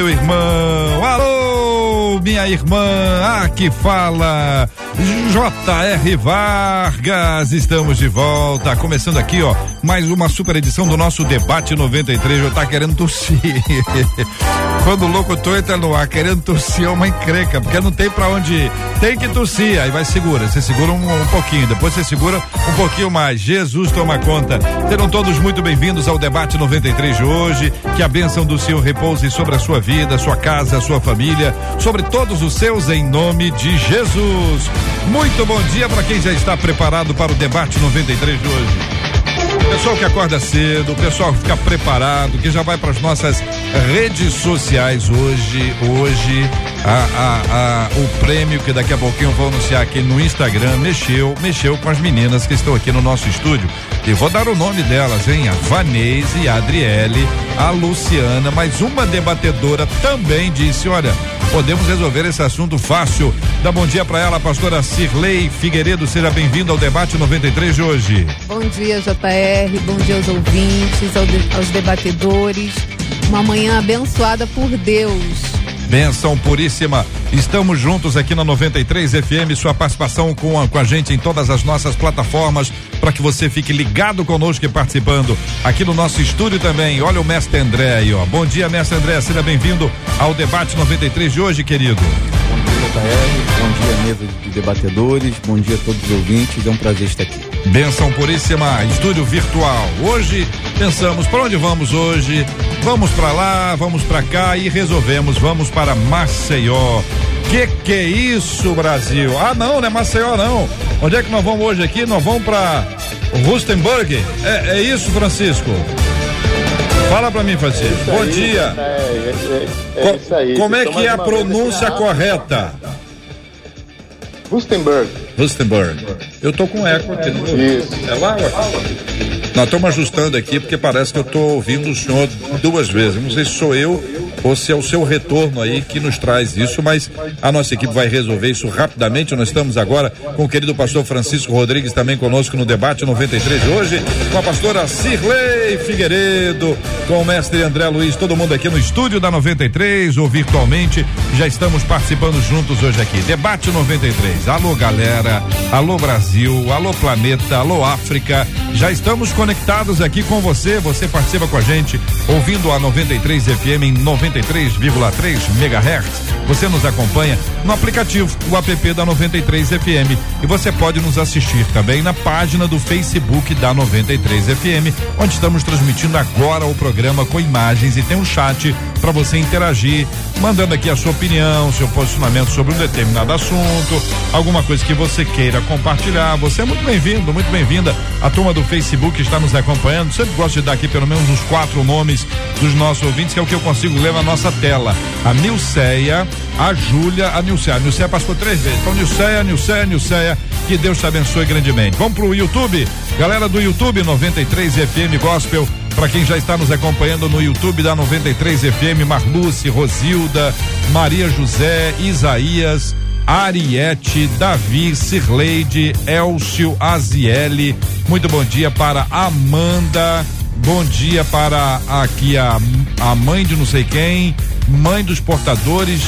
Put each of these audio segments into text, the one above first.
meu irmão. Alô, minha irmã. Aqui fala J.R. Vargas, estamos de volta, começando aqui, ó, mais uma super edição do nosso debate 93. Eu tá querendo tossir. Quando o locutor entra no ar querendo tossir é uma encrenca, porque não tem para onde ir. Tem que tossir, aí vai segura. Você segura um, um, pouquinho, depois você segura um pouquinho mais. Jesus toma conta. Serão todos muito bem-vindos ao debate 93 de hoje. Que a bênção do Senhor repouse sobre a sua vida, sua casa, sua família, sobre todos os seus, em nome de Jesus. Muito bom dia para quem já está preparado para o debate 93 de hoje. Pessoal que acorda cedo, pessoal que fica preparado, que já vai para as nossas redes sociais hoje, hoje, a, a, a, o prêmio que daqui a pouquinho eu vou anunciar aqui no Instagram mexeu, mexeu com as meninas que estão aqui no nosso estúdio. E vou dar o nome delas, hein? A Vanese, a Adriele, a Luciana, mas uma debatedora também disse, olha, podemos resolver esse assunto fácil. Dá bom dia para ela, pastora Cirlei Figueiredo. Seja bem-vindo ao debate 93 de hoje. Bom dia, JR. Bom dia aos ouvintes, aos debatedores. Uma manhã abençoada por Deus. Benção puríssima. Estamos juntos aqui na 93 FM. Sua participação com a, com a gente em todas as nossas plataformas para que você fique ligado conosco e participando aqui no nosso estúdio também. Olha o mestre André aí, ó. Bom dia, mestre André. Seja bem-vindo ao debate 93 de hoje, querido. JR. Bom dia, mesa de debatedores. Bom dia a todos os ouvintes. É um prazer estar aqui. Benção puríssima, estúdio virtual. Hoje pensamos para onde vamos hoje? Vamos para lá, vamos para cá e resolvemos, vamos para Maceió. Que que é isso, Brasil? Ah, não, não é Maceió não. Onde é que nós vamos hoje aqui? Nós vamos para Rustenburg. É, é isso, Francisco? Fala para mim, Francisco. Bom aí, dia. É, é, é, é isso aí. Como é que é a pronúncia correta? Rustenburg. Rustenburg. Eu tô com eco aqui. Isso. É lá? Nós estamos ajustando aqui porque parece que eu estou ouvindo o senhor duas vezes. Não sei se sou eu ou se é o seu retorno aí que nos traz isso, mas a nossa equipe vai resolver isso rapidamente. Nós estamos agora com o querido pastor Francisco Rodrigues também conosco no debate 93 de hoje, com a pastora Cirlei Figueiredo, com o mestre André Luiz, todo mundo aqui no estúdio da 93 ou virtualmente. Já estamos participando juntos hoje aqui. Debate 93. Alô, galera. Alô, Brasil. Alô, planeta. Alô, África. Já estamos conectados aqui com você. Você participa com a gente, ouvindo a 93 FM em 93,3 MHz. Você nos acompanha no aplicativo, o app da 93 FM. E você pode nos assistir também na página do Facebook da 93 FM, onde estamos transmitindo agora o programa com imagens e tem um chat para você interagir, mandando aqui a sua opinião, seu posicionamento sobre um determinado assunto, alguma coisa que você queira compartilhar. Você é muito bem-vindo, muito bem-vinda. A turma do Facebook está nos acompanhando. Sempre gosto de dar aqui pelo menos os quatro nomes dos nossos ouvintes, que é o que eu consigo ler na nossa tela. A Nilceia, a Júlia, a Nilceia. A Nilceia passou três vezes. Então, Nilceia, Nilceia, Nilceia, que Deus te abençoe grandemente. Vamos pro YouTube. Galera do YouTube 93 FM Gospel. Para quem já está nos acompanhando no YouTube da 93 FM, Marluce, Rosilda, Maria José, Isaías, Ariete, Davi, Cirleide, Elcio, Aziele. Muito bom dia para Amanda. Bom dia para aqui a, a mãe de não sei quem, mãe dos portadores,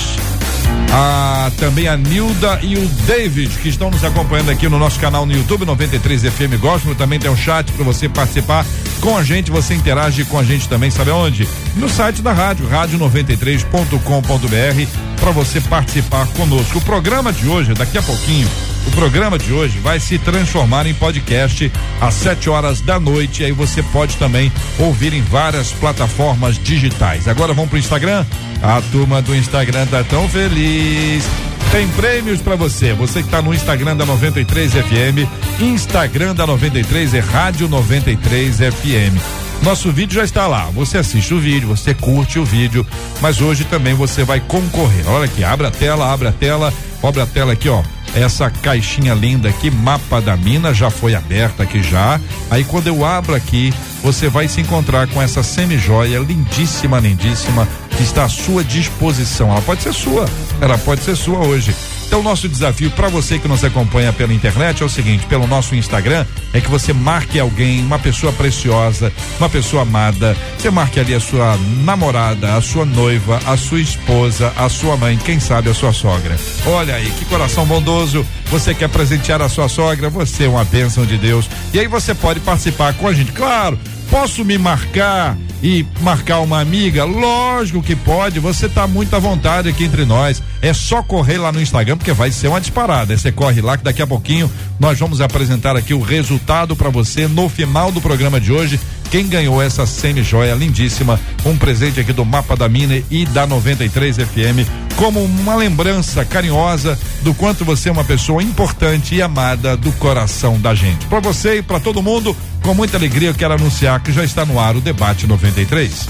a, também a Nilda e o David, que estão nos acompanhando aqui no nosso canal no YouTube 93 FM Gospel. Também tem um chat para você participar com a gente. Você interage com a gente também, sabe onde? No site da rádio, rádio93.com.br, para você participar conosco. O programa de hoje, daqui a pouquinho, o programa de hoje vai se transformar em podcast às 7 horas da noite. Aí você pode também ouvir em várias plataformas digitais. Agora vamos pro Instagram. A turma do Instagram tá tão feliz. Tem prêmios para você. Você que tá no Instagram da 93 FM, Instagram da 93 é Rádio 93 FM. Nosso vídeo já está lá. Você assiste o vídeo, você curte o vídeo, mas hoje também você vai concorrer. Olha aqui, abre a tela, abre a tela, abre a tela aqui, ó. Essa caixinha linda aqui, mapa da mina, já foi aberta aqui já. Aí quando eu abro aqui, você vai se encontrar com essa semi-joia lindíssima, lindíssima, que está à sua disposição. Ela pode ser sua, ela pode ser sua hoje. Então, nosso desafio para você que nos acompanha pela internet é o seguinte: pelo nosso Instagram, é que você marque alguém, uma pessoa preciosa, uma pessoa amada. Você marque ali a sua namorada, a sua noiva, a sua esposa, a sua mãe, quem sabe a sua sogra. Olha aí, que coração bondoso. Você quer presentear a sua sogra? Você é uma bênção de Deus. E aí você pode participar com a gente. Claro, posso me marcar e marcar uma amiga? Lógico que pode, você tá muito à vontade aqui entre nós. É só correr lá no Instagram, porque vai ser uma disparada. Você corre lá que daqui a pouquinho nós vamos apresentar aqui o resultado para você no final do programa de hoje quem ganhou essa semi-joia lindíssima, um presente aqui do Mapa da Mine e da 93 FM, como uma lembrança carinhosa do quanto você é uma pessoa importante e amada do coração da gente. Para você e para todo mundo, com muita alegria eu quero anunciar que já está no ar o Debate 93.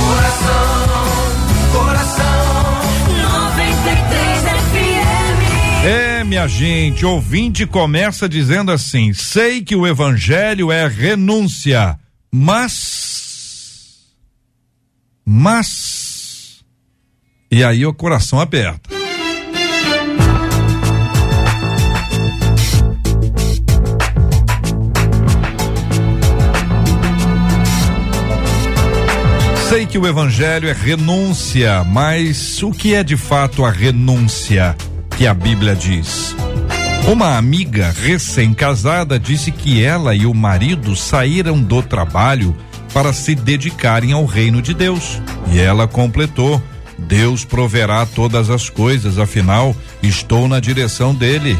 Coração, coração, minha gente, ouvinte começa dizendo assim: sei que o evangelho é renúncia, mas. Mas. E aí o coração aperta. Sei que o evangelho é renúncia, mas o que é de fato a renúncia? Que a Bíblia diz. Uma amiga recém-casada disse que ela e o marido saíram do trabalho para se dedicarem ao reino de Deus. E ela completou: Deus proverá todas as coisas, afinal, estou na direção dele.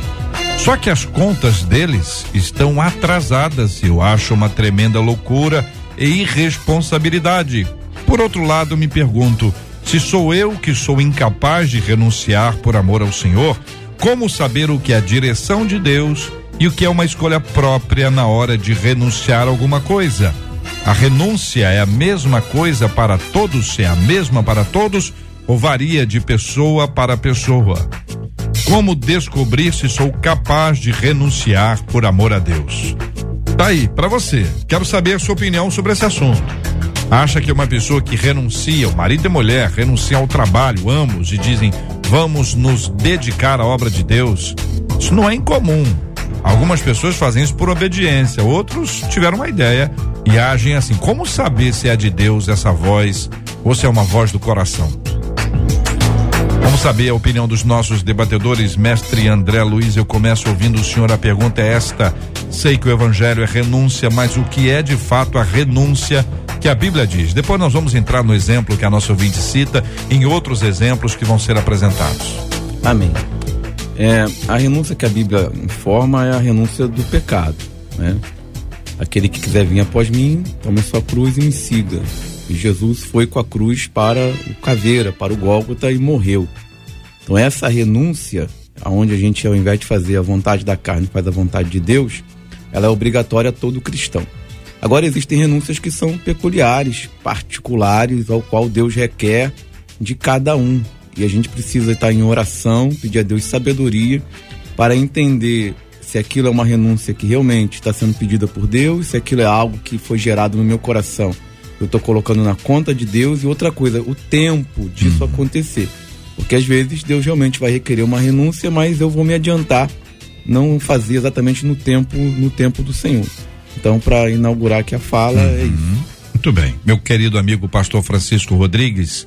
Só que as contas deles estão atrasadas. Eu acho uma tremenda loucura e irresponsabilidade. Por outro lado, me pergunto: se sou eu que sou incapaz de renunciar por amor ao Senhor, como saber o que é a direção de Deus e o que é uma escolha própria na hora de renunciar alguma coisa? A renúncia é a mesma coisa para todos? É a mesma para todos ou varia de pessoa para pessoa? Como descobrir se sou capaz de renunciar por amor a Deus? Tá aí, para você. Quero saber a sua opinião sobre esse assunto. Acha que uma pessoa que renuncia, o marido e mulher, renunciam ao trabalho, ambos, e dizem vamos nos dedicar à obra de Deus, isso não é incomum. Algumas pessoas fazem isso por obediência, outros tiveram uma ideia e agem assim. Como saber se é de Deus essa voz ou se é uma voz do coração? Vamos saber a opinião dos nossos debatedores, mestre André Luiz. Eu começo ouvindo o senhor. A pergunta é esta: sei que o evangelho é renúncia, mas o que é de fato a renúncia? Que a Bíblia diz. Depois nós vamos entrar no exemplo que a nossa ouvinte cita, em outros exemplos que vão ser apresentados. Amém. É, a renúncia que a Bíblia informa é a renúncia do pecado, né? Aquele que quiser vir após mim, tome sua cruz e me siga. E Jesus foi com a cruz para o caveira, para o Gólgota e morreu. Então essa renúncia, aonde a gente ao invés de fazer a vontade da carne, faz a vontade de Deus, ela é obrigatória a todo cristão. Agora existem renúncias que são peculiares, particulares, ao qual Deus requer de cada um. E a gente precisa estar em oração, pedir a Deus sabedoria para entender se aquilo é uma renúncia que realmente está sendo pedida por Deus, se aquilo é algo que foi gerado no meu coração. Eu estou colocando na conta de Deus e outra coisa, o tempo disso hum. acontecer. Porque às vezes Deus realmente vai requerer uma renúncia, mas eu vou me adiantar, não fazer exatamente no tempo, no tempo do Senhor. Então, para inaugurar aqui a fala, é uhum. é isso. Muito bem. Meu querido amigo pastor Francisco Rodrigues,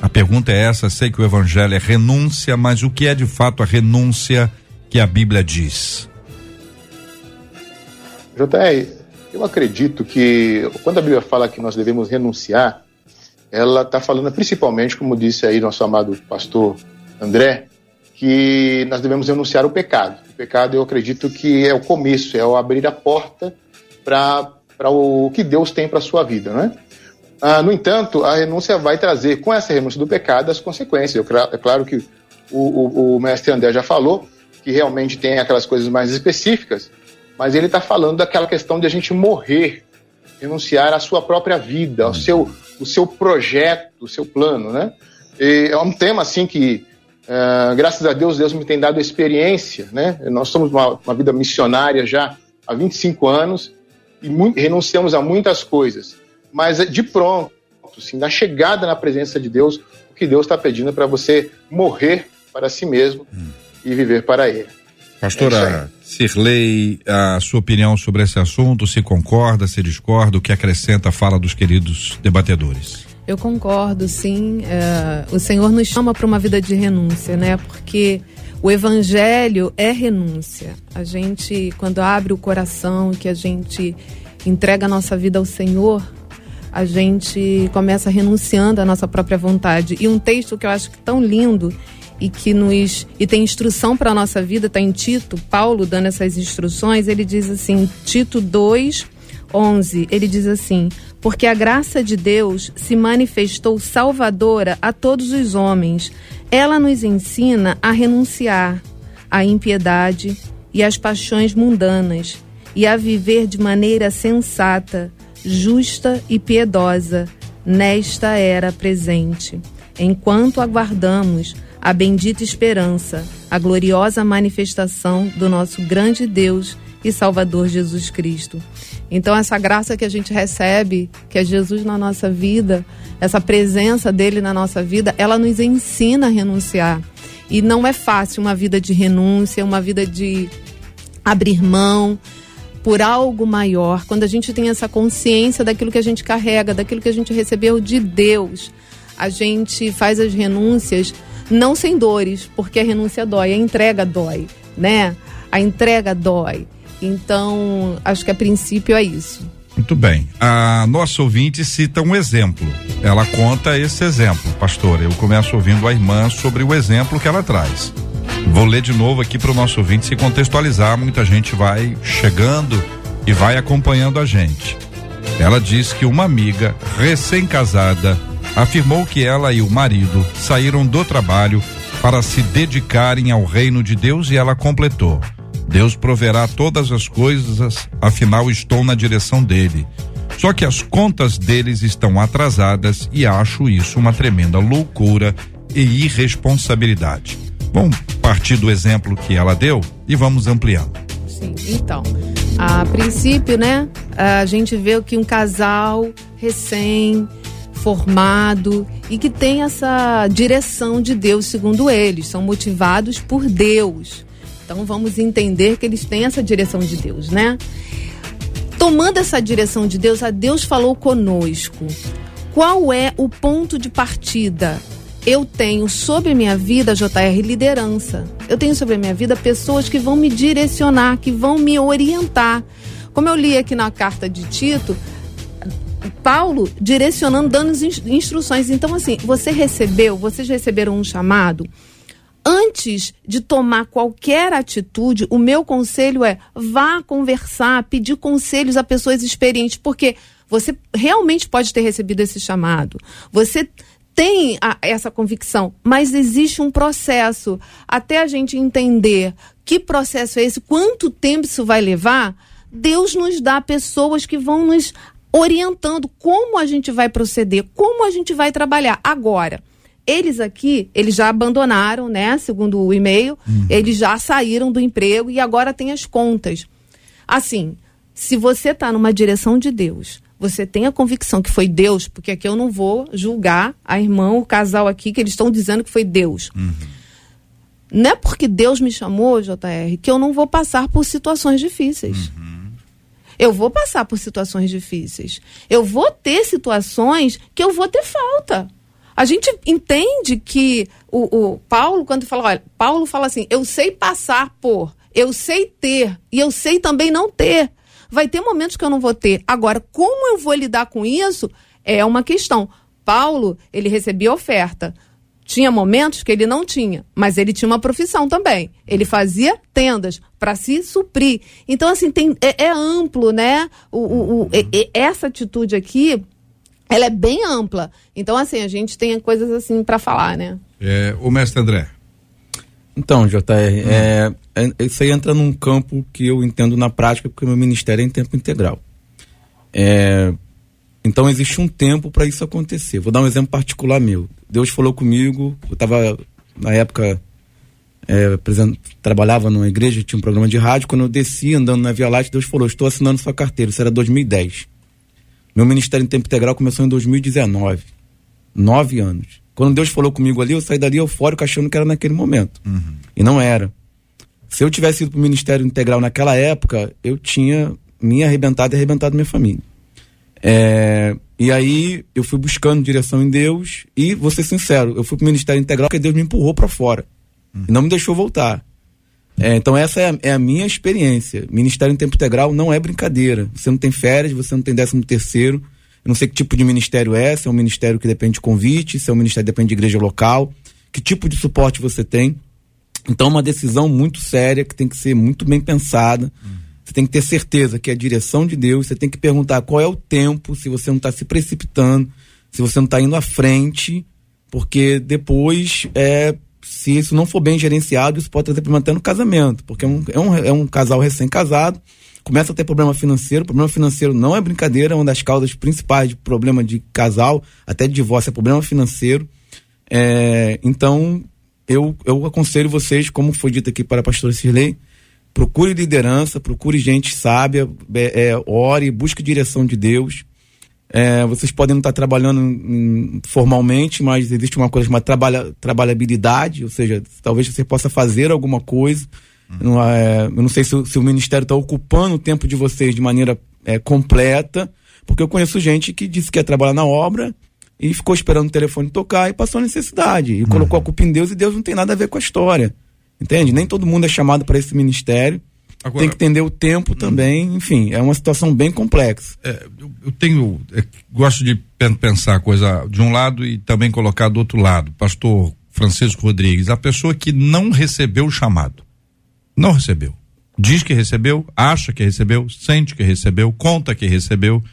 a pergunta é essa: sei que o evangelho é renúncia, mas o que é de fato a renúncia que a Bíblia diz? JR, eu acredito que quando a Bíblia fala que nós devemos renunciar, ela está falando principalmente, como disse aí nosso amado pastor André, que nós devemos renunciar o pecado. O pecado, eu acredito que é o começo, é o abrir a porta para o que Deus tem para a sua vida, né? Ah, no entanto, a renúncia vai trazer, com essa renúncia do pecado, as consequências. é claro que o, o, o mestre André já falou que realmente tem aquelas coisas mais específicas, mas ele está falando daquela questão de a gente morrer renunciar à sua própria vida, ao seu, o seu projeto, o seu plano, né? E é um tema assim que, uh, graças a Deus, Deus me tem dado experiência, né? Nós somos uma, uma vida missionária já há 25 anos e muito, renunciamos a muitas coisas, mas de pronto, assim, na chegada na presença de Deus, o que Deus está pedindo é para você morrer para si mesmo hum. e viver para Ele. Pastora é Cirlei, a sua opinião sobre esse assunto, se concorda, se discorda, o que acrescenta a fala dos queridos debatedores? Eu concordo, sim. É, o Senhor nos chama para uma vida de renúncia, né? Porque o Evangelho é renúncia. A gente, quando abre o coração, que a gente entrega a nossa vida ao Senhor, a gente começa renunciando à nossa própria vontade. E um texto que eu acho tão lindo e que nos e tem instrução para a nossa vida, está em Tito, Paulo dando essas instruções, ele diz assim, Tito 2, 11, ele diz assim: Porque a graça de Deus se manifestou salvadora a todos os homens. Ela nos ensina a renunciar à impiedade e às paixões mundanas e a viver de maneira sensata, justa e piedosa nesta era presente, enquanto aguardamos a bendita esperança, a gloriosa manifestação do nosso grande Deus e Salvador Jesus Cristo. Então, essa graça que a gente recebe, que é Jesus na nossa vida, essa presença dele na nossa vida, ela nos ensina a renunciar. E não é fácil uma vida de renúncia, uma vida de abrir mão por algo maior. Quando a gente tem essa consciência daquilo que a gente carrega, daquilo que a gente recebeu de Deus, a gente faz as renúncias não sem dores, porque a renúncia dói, a entrega dói, né? A entrega dói. Então, acho que a princípio é isso. Muito bem. A nossa ouvinte cita um exemplo. Ela conta esse exemplo, pastor. Eu começo ouvindo a irmã sobre o exemplo que ela traz. Vou ler de novo aqui para o nosso ouvinte se contextualizar. Muita gente vai chegando e vai acompanhando a gente. Ela diz que uma amiga recém-casada afirmou que ela e o marido saíram do trabalho para se dedicarem ao reino de Deus e ela completou: Deus proverá todas as coisas, afinal estou na direção dele. Só que as contas deles estão atrasadas e acho isso uma tremenda loucura e irresponsabilidade. Vamos partir do exemplo que ela deu e vamos ampliando. Sim, então, a princípio, né, a gente vê que um casal recém formado e que tem essa direção de Deus, segundo eles, são motivados por Deus. Então vamos entender que eles têm essa direção de Deus, né? Tomando essa direção de Deus, a Deus falou conosco. Qual é o ponto de partida? Eu tenho sobre minha vida, JR, liderança. Eu tenho sobre a minha vida pessoas que vão me direcionar, que vão me orientar. Como eu li aqui na carta de Tito, Paulo direcionando, dando instruções. Então, assim, você recebeu, vocês receberam um chamado. Antes de tomar qualquer atitude, o meu conselho é vá conversar, pedir conselhos a pessoas experientes, porque você realmente pode ter recebido esse chamado. Você tem a, essa convicção, mas existe um processo. Até a gente entender que processo é esse, quanto tempo isso vai levar, Deus nos dá pessoas que vão nos orientando como a gente vai proceder, como a gente vai trabalhar. Agora, eles aqui, eles já abandonaram, né? Segundo o e-mail, uhum. eles já saíram do emprego e agora tem as contas. Assim, se você está numa direção de Deus, você tem a convicção que foi Deus, porque aqui eu não vou julgar a irmã, o casal aqui, que eles estão dizendo que foi Deus. Uhum. Não é porque Deus me chamou, JR, que eu não vou passar por situações difíceis. Uhum. Eu vou passar por situações difíceis. Eu vou ter situações que eu vou ter falta. A gente entende que o, o Paulo, quando fala, olha, Paulo fala assim: eu sei passar por, eu sei ter e eu sei também não ter. Vai ter momentos que eu não vou ter. Agora, como eu vou lidar com isso é uma questão. Paulo, ele recebia oferta. Tinha momentos que ele não tinha, mas ele tinha uma profissão também. Ele fazia tendas para se suprir. Então, assim, tem, é, é amplo, né? O, o, o essa atitude aqui, ela é bem ampla. Então, assim, a gente tem coisas assim para falar, né? É, o mestre André. Então, JR, hum. é, é, isso aí entra num campo que eu entendo na prática, porque meu ministério é em tempo integral. É, então existe um tempo para isso acontecer. Vou dar um exemplo particular meu. Deus falou comigo, eu estava na época é, trabalhava numa igreja, tinha um programa de rádio. Quando eu desci andando na Via Láctea, Deus falou: Estou assinando sua carteira. Isso era 2010. Meu ministério em tempo integral começou em 2019. Nove anos. Quando Deus falou comigo ali, eu saí dali eufórico achando que era naquele momento. Uhum. E não era. Se eu tivesse ido para o ministério integral naquela época, eu tinha me arrebentado e arrebentado minha família. É, e aí eu fui buscando direção em Deus e vou ser sincero, eu fui para o ministério integral porque Deus me empurrou para fora e não me deixou voltar. É, então essa é a, é a, minha experiência. Ministério em tempo integral não é brincadeira. Você não tem férias, você não tem décimo terceiro. Eu não sei que tipo de ministério é, se é um ministério que depende de convite, se é um ministério que depende de igreja local, que tipo de suporte você tem. Então é uma decisão muito séria que tem que ser muito bem pensada. Você tem que ter certeza que é a direção de Deus. Você tem que perguntar qual é o tempo, se você não está se precipitando, se você não está indo à frente, porque depois é, se isso não for bem gerenciado, isso pode trazer problema até no casamento, porque é um, é um, é um casal recém-casado, começa a ter problema financeiro, problema financeiro não é brincadeira, é uma das causas principais de problema de casal, até de divórcio, é problema financeiro. É, então, eu, eu aconselho vocês, como foi dito aqui para a pastora Cirlei, procure liderança, procure gente sábia, é, é, ore, busque direção de Deus, é, vocês podem não estar trabalhando em, formalmente, mas existe uma coisa chamada trabalha, trabalhabilidade, ou seja, talvez você possa fazer alguma coisa. Hum. Não, é, eu não sei se, se o Ministério está ocupando o tempo de vocês de maneira é, completa, porque eu conheço gente que disse que ia trabalhar na obra e ficou esperando o telefone tocar e passou a necessidade. E colocou a culpa em Deus e Deus não tem nada a ver com a história. Entende? Nem todo mundo é chamado para esse ministério. Agora, tem que entender o tempo hum. também, enfim, é uma situação bem complexa. É, eu, eu, tenho, é, gosto de pensar a coisa de um lado e também colocar do outro lado. Pastor Francisco Rodrigues, a pessoa que não recebeu o chamado, não recebeu, diz que recebeu, acha que recebeu, sente que recebeu, conta que recebeu,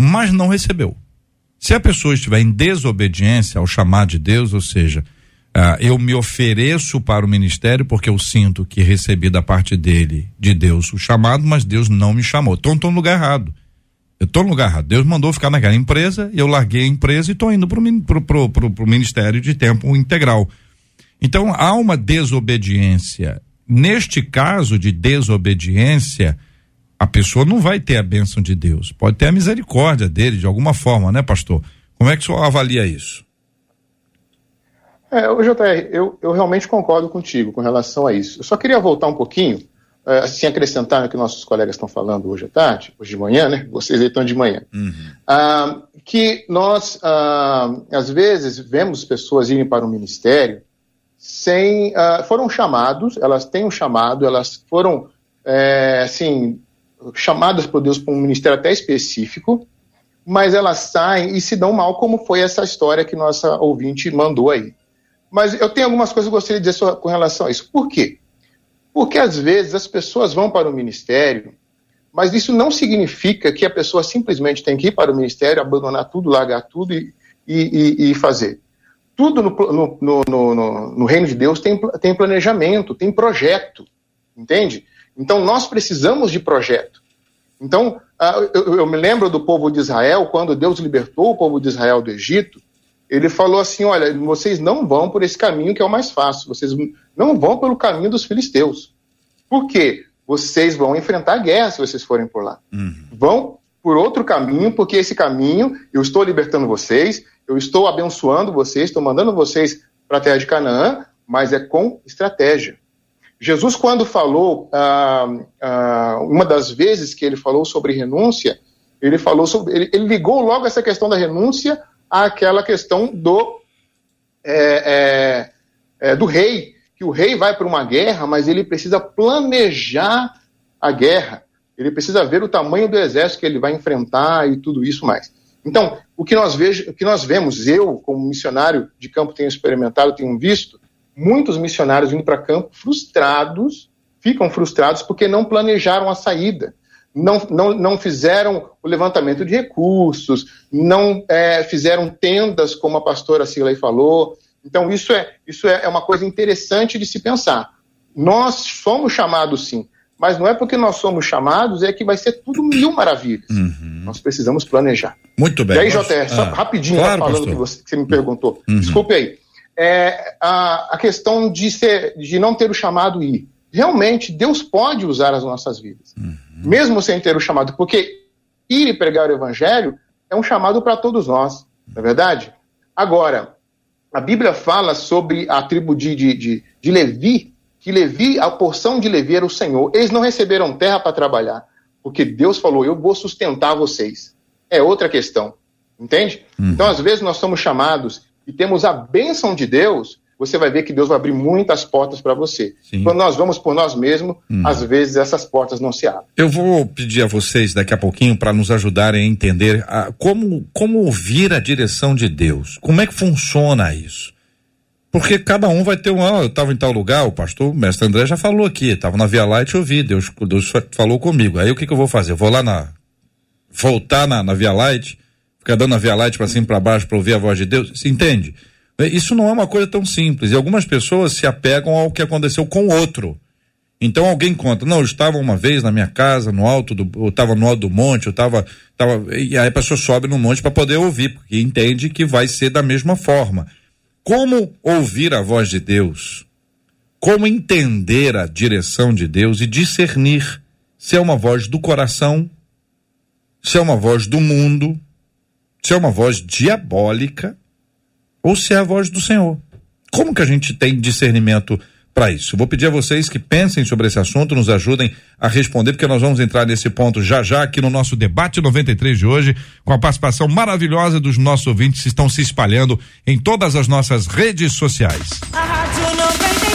mas não recebeu. Se a pessoa estiver em desobediência ao chamado de Deus, ou seja, ah, eu me ofereço para o ministério porque eu sinto que recebi da parte dele, de Deus, o chamado, mas Deus não me chamou. Então estou no lugar errado. Eu estou no lugar errado. Deus mandou ficar naquela empresa, eu larguei a empresa e estou indo para o ministério de tempo integral. Então há uma desobediência. Neste caso de desobediência, a pessoa não vai ter a bênção de Deus. Pode ter a misericórdia dele de alguma forma, né, pastor? Como é que o senhor avalia isso? É, o JR, eu, eu realmente concordo contigo com relação a isso. Eu só queria voltar um pouquinho, é, assim, acrescentar no que nossos colegas estão falando hoje à tarde, hoje de manhã, né? Vocês aí estão de manhã. Uhum. Ah, que nós, ah, às vezes, vemos pessoas irem para o ministério sem. Ah, foram chamados, elas têm um chamado, elas foram, é, assim, chamadas por Deus para um ministério até específico, mas elas saem e se dão mal, como foi essa história que nossa ouvinte mandou aí. Mas eu tenho algumas coisas que eu gostaria de dizer com relação a isso. Por quê? Porque às vezes as pessoas vão para o ministério, mas isso não significa que a pessoa simplesmente tem que ir para o ministério, abandonar tudo, largar tudo e, e, e fazer. Tudo no, no, no, no, reino de Deus tem, tem planejamento, tem projeto, entende? Então nós precisamos de projeto. Então, eu, eu me lembro do povo de Israel, quando Deus libertou o povo de Israel do Egito, ele falou assim: olha, vocês não vão por esse caminho que é o mais fácil, vocês não vão pelo caminho dos filisteus. Por quê? Vocês vão enfrentar guerra se vocês forem por lá. Uhum. Vão por outro caminho, porque esse caminho eu estou libertando vocês, eu estou abençoando vocês, estou mandando vocês para a terra de Canaã, mas é com estratégia. Jesus, quando falou, ah, ah, uma das vezes que ele falou sobre renúncia, ele falou sobre, ele, ele ligou logo essa questão da renúncia àquela questão do, é, é, é, do rei, que o rei vai para uma guerra, mas ele precisa planejar a guerra, ele precisa ver o tamanho do exército que ele vai enfrentar e tudo isso mais. Então, o que nós, vejo, o que nós vemos, eu, como missionário de campo, tenho experimentado, tenho visto, muitos missionários indo para campo frustrados, ficam frustrados porque não planejaram a saída não, não, não fizeram o levantamento de recursos, não é, fizeram tendas, como a pastora Silei falou. Então, isso, é, isso é, é uma coisa interessante de se pensar. Nós somos chamados, sim, mas não é porque nós somos chamados é que vai ser tudo mil maravilhas. Uhum. Nós precisamos planejar. Muito bem. E aí, JR, só ah, rapidinho, claro, falando que você, que você, me perguntou. Uhum. Desculpe aí. É, a, a questão de, ser, de não ter o chamado ir. Realmente, Deus pode usar as nossas vidas, uhum. mesmo sem ter o chamado, porque ir e pregar o evangelho é um chamado para todos nós, não é verdade? Agora, a Bíblia fala sobre a tribo de, de, de, de Levi, que Levi, a porção de Levi era o Senhor. Eles não receberam terra para trabalhar, porque Deus falou: Eu vou sustentar vocês. É outra questão, entende? Uhum. Então, às vezes, nós somos chamados e temos a bênção de Deus, você vai ver que Deus vai abrir muitas portas para você. Sim. Quando nós vamos por nós mesmos, hum. às vezes essas portas não se abrem. Eu vou pedir a vocês daqui a pouquinho para nos ajudarem a entender a, como, como ouvir a direção de Deus. Como é que funciona isso? Porque cada um vai ter um. Ah, eu estava em tal lugar, o pastor, o mestre André já falou aqui, estava na Via Light e ouvi, Deus, Deus falou comigo. Aí o que, que eu vou fazer? Eu vou lá na. voltar na, na Via Light, ficar dando a Via Light para cima e para baixo para ouvir a voz de Deus? Você entende? Isso não é uma coisa tão simples. E algumas pessoas se apegam ao que aconteceu com o outro. Então alguém conta, não, eu estava uma vez na minha casa, no alto do, eu estava no alto do monte, eu estava, tava, e aí a pessoa sobe no monte para poder ouvir, porque entende que vai ser da mesma forma. Como ouvir a voz de Deus? Como entender a direção de Deus e discernir se é uma voz do coração, se é uma voz do mundo, se é uma voz diabólica ou se é a voz do Senhor. Como que a gente tem discernimento para isso? Vou pedir a vocês que pensem sobre esse assunto, nos ajudem a responder, porque nós vamos entrar nesse ponto já já aqui no nosso debate 93 de hoje, com a participação maravilhosa dos nossos ouvintes que estão se espalhando em todas as nossas redes sociais. A Rádio 93.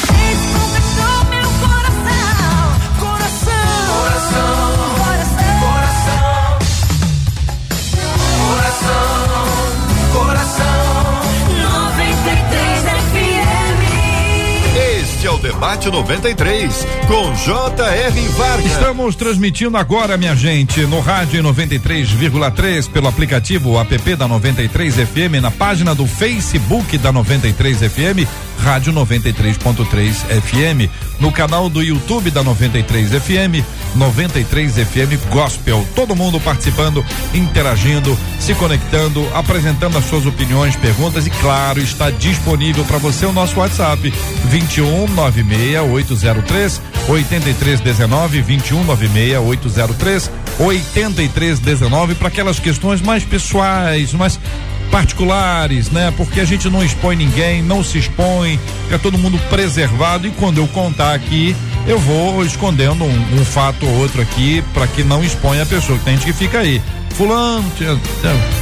Debate 93, com J.R. Vargas. Estamos transmitindo agora, minha gente, no rádio 93,3, pelo aplicativo app da 93 FM, na página do Facebook da 93 FM, Rádio 93.3 FM, no canal do YouTube da 93 FM, 93 FM Gospel. Todo mundo participando, interagindo, se conectando, apresentando as suas opiniões, perguntas e, claro, está disponível para você o nosso WhatsApp 21 96 803 8319 21 96 803 8319 para aquelas questões mais pessoais, mais particulares, né? Porque a gente não expõe ninguém, não se expõe, fica todo mundo preservado e quando eu contar aqui, eu vou escondendo um, um fato ou outro aqui para que não exponha a pessoa, tem gente que fica aí. Fulano,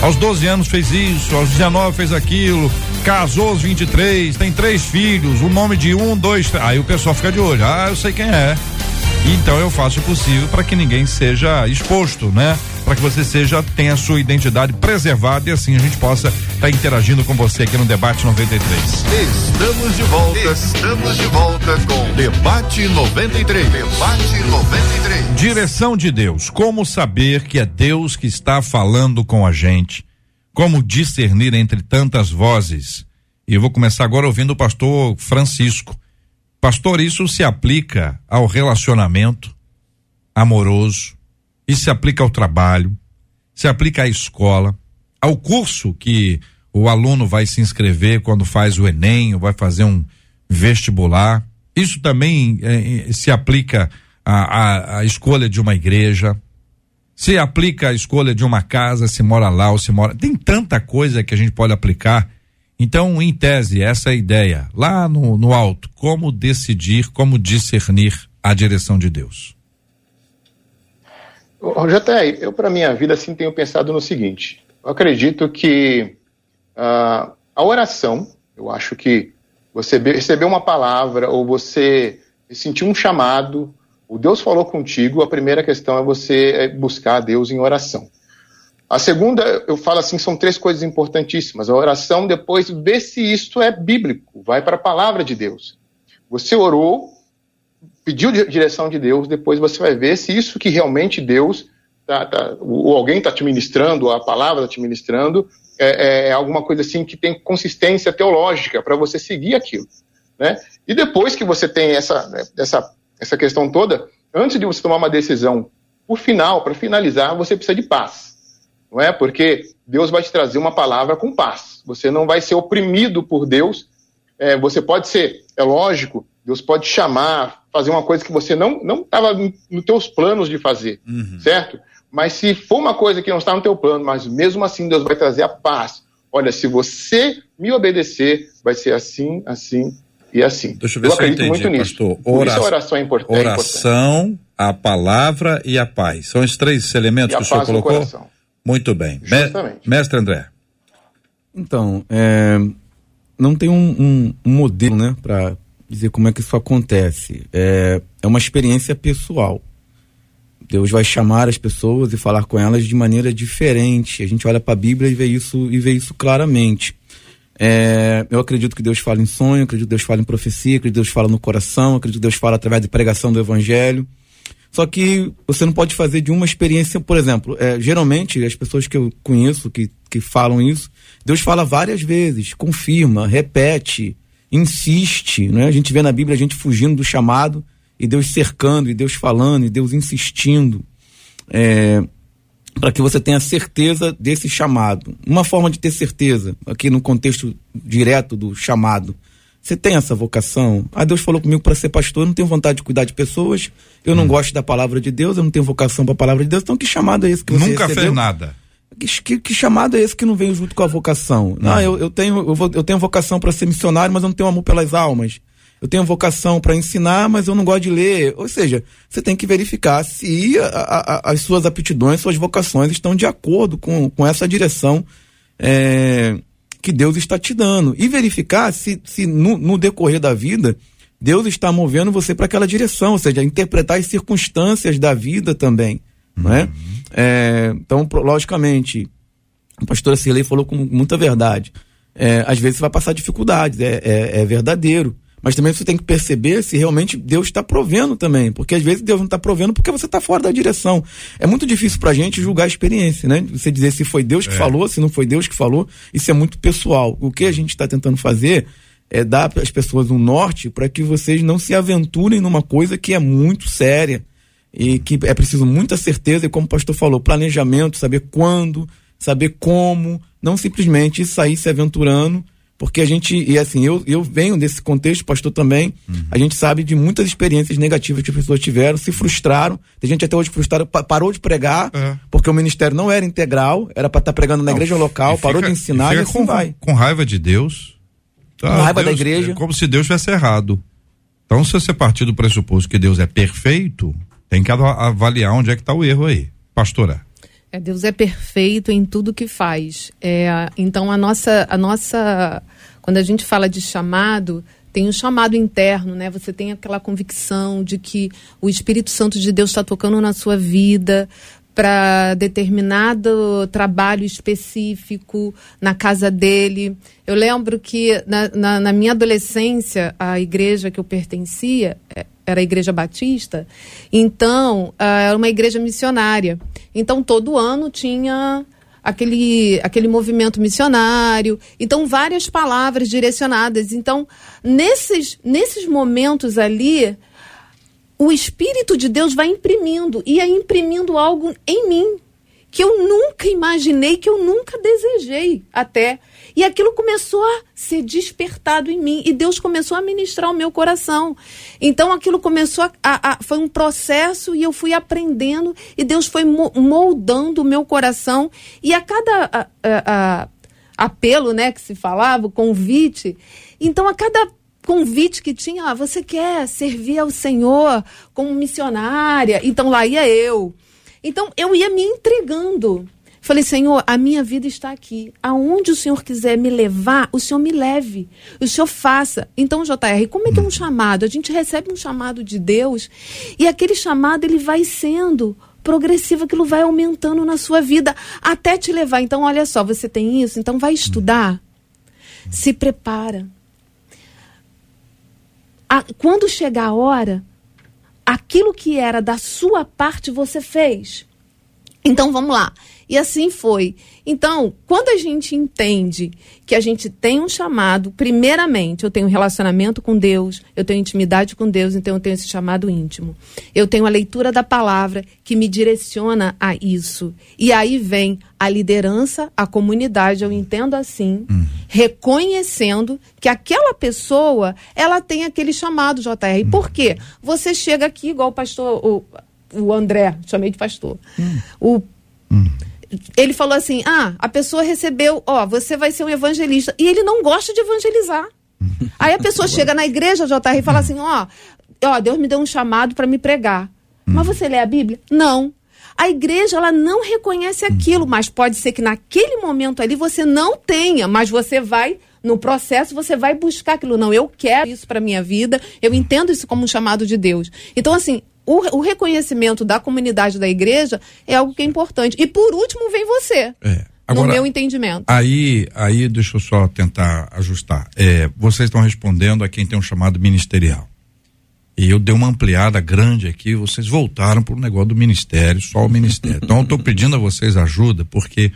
aos 12 anos fez isso, aos 19 fez aquilo, casou aos 23, tem três filhos, o nome de um, dois, três. Aí o pessoal fica de olho. Ah, eu sei quem é. Então eu faço o possível para que ninguém seja exposto, né? Para que você seja tenha a sua identidade preservada e assim a gente possa estar tá interagindo com você aqui no debate 93. Estamos de volta. Estamos de volta com debate 93. Debate 93. Direção de Deus. Como saber que é Deus que está falando com a gente? Como discernir entre tantas vozes? E eu vou começar agora ouvindo o pastor Francisco. Pastor, isso se aplica ao relacionamento amoroso, isso se aplica ao trabalho, se aplica à escola, ao curso que o aluno vai se inscrever quando faz o Enem ou vai fazer um vestibular. Isso também eh, se aplica à, à, à escolha de uma igreja, se aplica à escolha de uma casa, se mora lá ou se mora. Tem tanta coisa que a gente pode aplicar então, em tese, essa é a ideia, lá no, no alto, como decidir, como discernir a direção de Deus. JR, eu para minha vida assim tenho pensado no seguinte, eu acredito que uh, a oração, eu acho que você receber uma palavra ou você sentir um chamado, o Deus falou contigo, a primeira questão é você é buscar a Deus em oração. A segunda, eu falo assim, são três coisas importantíssimas. A oração, depois, vê se isto é bíblico, vai para a palavra de Deus. Você orou, pediu direção de Deus, depois você vai ver se isso que realmente Deus, tá, tá, ou alguém está te ministrando, ou a palavra está te ministrando, é, é, é, alguma coisa assim que tem consistência teológica para você seguir aquilo. Né? E depois que você tem essa, essa, essa questão toda, antes de você tomar uma decisão, por final, para finalizar, você precisa de paz. Não é? Porque Deus vai te trazer uma palavra com paz. Você não vai ser oprimido por Deus. É, você pode ser, é lógico, Deus pode chamar, fazer uma coisa que você não não estava nos teus planos de fazer, uhum. certo? Mas se for uma coisa que não está no teu plano, mas mesmo assim Deus vai trazer a paz. Olha, se você me obedecer, vai ser assim, assim e assim. Deixa eu ver eu se eu entendi, muito nisso. pastor. Ora... a oração é, é oração, a palavra e a paz. São os três elementos e que o senhor colocou? Muito bem. Justamente. Mestre André. Então, é, não tem um, um, um modelo, né, para dizer como é que isso acontece. É, é uma experiência pessoal. Deus vai chamar as pessoas e falar com elas de maneira diferente. A gente olha para a Bíblia e vê isso e vê isso claramente. É, eu acredito que Deus fala em sonho, acredito que Deus fala em profecia, acredito que Deus fala no coração, acredito que Deus fala através de pregação do Evangelho. Só que você não pode fazer de uma experiência, por exemplo, é, geralmente as pessoas que eu conheço que, que falam isso, Deus fala várias vezes, confirma, repete, insiste. Né? A gente vê na Bíblia a gente fugindo do chamado e Deus cercando, e Deus falando, e Deus insistindo. É, para que você tenha certeza desse chamado. Uma forma de ter certeza, aqui no contexto direto do chamado, você tem essa vocação? Ah, Deus falou comigo para ser pastor, eu não tenho vontade de cuidar de pessoas, eu não hum. gosto da palavra de Deus, eu não tenho vocação para a palavra de Deus, então que chamado é esse que você Nunca recebeu? fez nada. Que, que, chamado é esse que não vem junto com a vocação? Não, eu, eu, tenho, eu, vou, eu tenho vocação para ser missionário, mas eu não tenho amor pelas almas eu tenho vocação para ensinar, mas eu não gosto de ler. Ou seja, você tem que verificar se a, a, as suas aptidões, suas vocações estão de acordo com, com essa direção é, que Deus está te dando. E verificar se, se no, no decorrer da vida Deus está movendo você para aquela direção, ou seja, interpretar as circunstâncias da vida também. Uhum. Não é? É? então, logicamente, a pastora Cirlei falou com muita verdade. É, às vezes você vai passar dificuldades, é, é, é verdadeiro. Mas também você tem que perceber se realmente Deus está provendo também. Porque às vezes Deus não está provendo porque você está fora da direção. É muito difícil para a gente julgar a experiência, né? Você dizer se foi Deus que é. falou, se não foi Deus que falou. Isso é muito pessoal. O que a gente está tentando fazer é dar às pessoas um norte para que vocês não se aventurem numa coisa que é muito séria e que é preciso muita certeza e como o pastor falou, planejamento, saber quando, saber como, não simplesmente sair se aventurando porque a gente, e assim, eu, eu venho desse contexto, pastor também, uhum. a gente sabe de muitas experiências negativas que as pessoas tiveram, se frustraram, tem gente até hoje frustrada, parou de pregar, é. porque o ministério não era integral, era para estar tá pregando na não, igreja local, fica, parou de ensinar e, e assim com, vai. Com raiva de Deus. Tá, com raiva Deus, da igreja. É como se Deus tivesse errado. Então, se você partir do pressuposto que Deus é perfeito, tem que avaliar onde é que está o erro aí. Pastora. É, Deus é perfeito em tudo que faz. É, então a nossa, a nossa, quando a gente fala de chamado, tem um chamado interno, né? Você tem aquela convicção de que o Espírito Santo de Deus está tocando na sua vida para determinado trabalho específico na casa dele. Eu lembro que na, na, na minha adolescência, a igreja que eu pertencia é, era a Igreja Batista, então ah, era uma igreja missionária. Então todo ano tinha aquele, aquele movimento missionário. Então, várias palavras direcionadas. Então, nesses, nesses momentos ali, o Espírito de Deus vai imprimindo, ia imprimindo algo em mim que eu nunca imaginei, que eu nunca desejei até. E aquilo começou a ser despertado em mim. E Deus começou a ministrar o meu coração. Então aquilo começou a, a, a, Foi um processo e eu fui aprendendo. E Deus foi moldando o meu coração. E a cada a, apelo, né, que se falava, convite. Então a cada convite que tinha, ah, você quer servir ao Senhor como missionária? Então lá ia eu. Então eu ia me entregando. Falei, Senhor, a minha vida está aqui. Aonde o Senhor quiser me levar, o Senhor me leve. O Senhor faça. Então, JR, como é que é um chamado? A gente recebe um chamado de Deus e aquele chamado ele vai sendo progressivo, aquilo vai aumentando na sua vida até te levar. Então, olha só, você tem isso, então vai estudar. Se prepara. A, quando chegar a hora, aquilo que era da sua parte você fez. Então vamos lá. E assim foi. Então, quando a gente entende que a gente tem um chamado, primeiramente, eu tenho um relacionamento com Deus, eu tenho intimidade com Deus, então eu tenho esse chamado íntimo. Eu tenho a leitura da palavra que me direciona a isso. E aí vem a liderança, a comunidade, eu entendo assim, hum. reconhecendo que aquela pessoa, ela tem aquele chamado, JR. Hum. Por quê? Você chega aqui, igual o pastor, o, o André, chamei de pastor. Hum. O ele falou assim: ah, a pessoa recebeu, ó, você vai ser um evangelista. E ele não gosta de evangelizar. Aí a pessoa chega na igreja, JR, e fala assim: ó, ó, Deus me deu um chamado para me pregar. Mas você lê a Bíblia? Não. A igreja ela não reconhece aquilo, mas pode ser que naquele momento ali você não tenha, mas você vai no processo você vai buscar aquilo. Não, eu quero isso para minha vida, eu entendo isso como um chamado de Deus. Então, assim, o, o, reconhecimento da comunidade da igreja é algo que é importante. E por último vem você. É. Agora, no meu entendimento. Aí, aí deixa eu só tentar ajustar. É, vocês estão respondendo a quem tem um chamado ministerial. E eu dei uma ampliada grande aqui, vocês voltaram para o negócio do ministério, só o ministério. Então eu estou pedindo a vocês ajuda, porque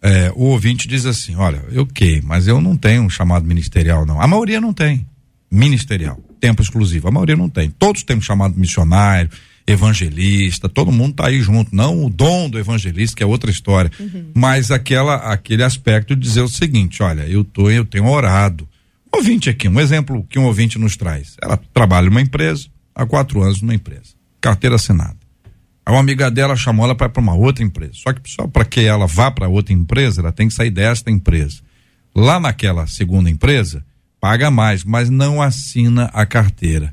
é, o ouvinte diz assim: olha, eu ok, mas eu não tenho um chamado ministerial, não. A maioria não tem ministerial tempo exclusivo. A maioria não tem. Todos temos chamado missionário, evangelista, todo mundo está aí junto. Não o dom do evangelista, que é outra história. Uhum. Mas aquela, aquele aspecto de dizer o seguinte: olha, eu, tô, eu tenho orado. Ouvinte aqui, um exemplo que um ouvinte nos traz. Ela trabalha numa empresa, há quatro anos numa empresa, carteira assinada. A uma amiga dela chamou ela para uma outra empresa. Só que só para que ela vá para outra empresa, ela tem que sair desta empresa. Lá naquela segunda empresa, paga mais, mas não assina a carteira.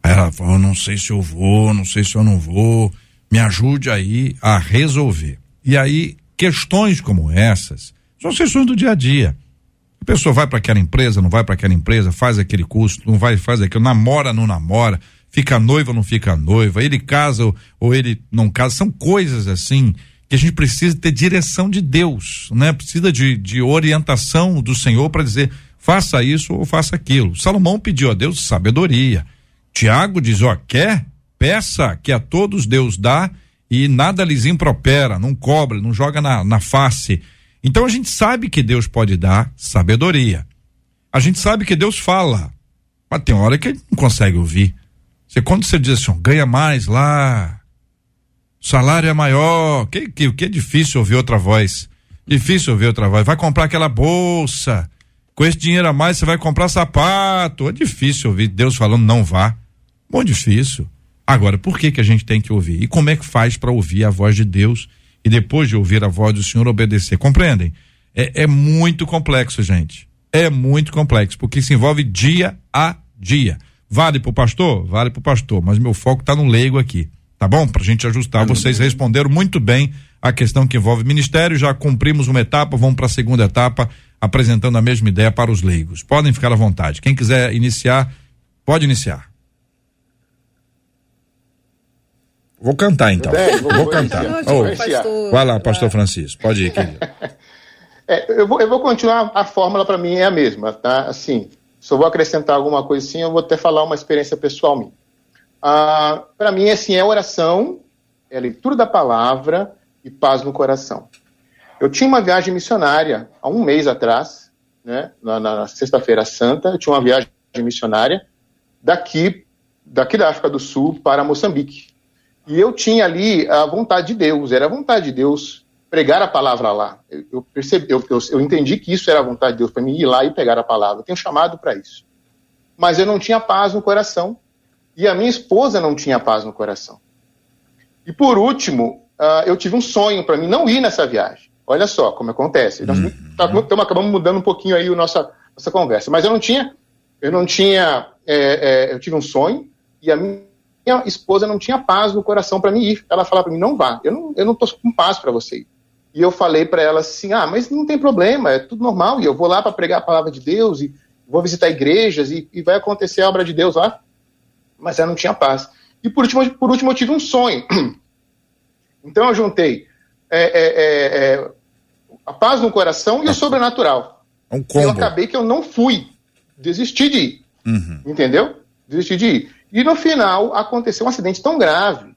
Aí ela falou: não sei se eu vou, não sei se eu não vou, me ajude aí a resolver. E aí, questões como essas são questões do dia a dia. A pessoa vai para aquela empresa, não vai para aquela empresa, faz aquele curso, não vai, faz aquilo, namora, não namora, fica noiva, não fica noiva, ele casa ou, ou ele não casa. São coisas assim que a gente precisa ter direção de Deus, né? Precisa de, de orientação do Senhor para dizer faça isso ou faça aquilo. Salomão pediu a Deus sabedoria. Tiago diz: ó, quer? Peça que a todos Deus dá e nada lhes impropera, não cobra, não joga na, na face. Então a gente sabe que Deus pode dar sabedoria. A gente sabe que Deus fala, mas tem hora que não consegue ouvir. Você, quando você diz assim, ganha mais lá, salário é maior, que, que, que é difícil ouvir outra voz. Difícil ouvir outra voz. Vai comprar aquela bolsa com esse dinheiro a mais você vai comprar sapato. É difícil ouvir Deus falando não vá. Muito difícil. Agora, por que que a gente tem que ouvir? E como é que faz para ouvir a voz de Deus e depois de ouvir a voz do Senhor obedecer? Compreendem? É, é muito complexo, gente. É muito complexo, porque se envolve dia a dia. Vale pro pastor? Vale pro pastor, mas meu foco está no leigo aqui, tá bom? Pra gente ajustar. Vocês responderam muito bem a questão que envolve ministério, já cumprimos uma etapa, vamos para a segunda etapa apresentando a mesma ideia para os leigos. Podem ficar à vontade. Quem quiser iniciar, pode iniciar. Vou cantar então. Bem, vou, vou, cantar. Oh, vai lá, pastor Francisco. Pode ir, querido. É, eu, vou, eu vou continuar, a fórmula para mim é a mesma, tá? Assim, se eu vou acrescentar alguma coisa assim, eu vou até falar uma experiência pessoal minha. Ah, para mim, assim, é oração, é leitura da palavra e paz no coração. Eu tinha uma viagem missionária há um mês atrás, né, na, na Sexta-feira Santa, eu tinha uma viagem missionária daqui, daqui da África do Sul para Moçambique. E eu tinha ali a vontade de Deus, era a vontade de Deus pregar a palavra lá. Eu, eu percebi, eu, eu, eu, entendi que isso era a vontade de Deus para mim ir lá e pegar a palavra. Eu tenho chamado para isso. Mas eu não tinha paz no coração. E a minha esposa não tinha paz no coração. E por último, uh, eu tive um sonho para mim não ir nessa viagem. Olha só como acontece. Nós uhum. tá, acabamos mudando um pouquinho aí a nossa, nossa conversa. Mas eu não tinha, eu não tinha, é, é, eu tive um sonho e a minha esposa não tinha paz no coração para mim ir. Ela falava para mim, não vá, eu não, eu não tô com paz para você ir. E eu falei para ela assim, ah, mas não tem problema, é tudo normal, e eu vou lá para pregar a palavra de Deus, e vou visitar igrejas, e, e vai acontecer a obra de Deus lá. Mas ela não tinha paz. E por último, por último eu tive um sonho. Então eu juntei é, é, é, é a paz no coração e o sobrenatural. É um combo. Eu acabei que eu não fui. Desisti de ir. Uhum. Entendeu? Desisti de ir. E no final aconteceu um acidente tão grave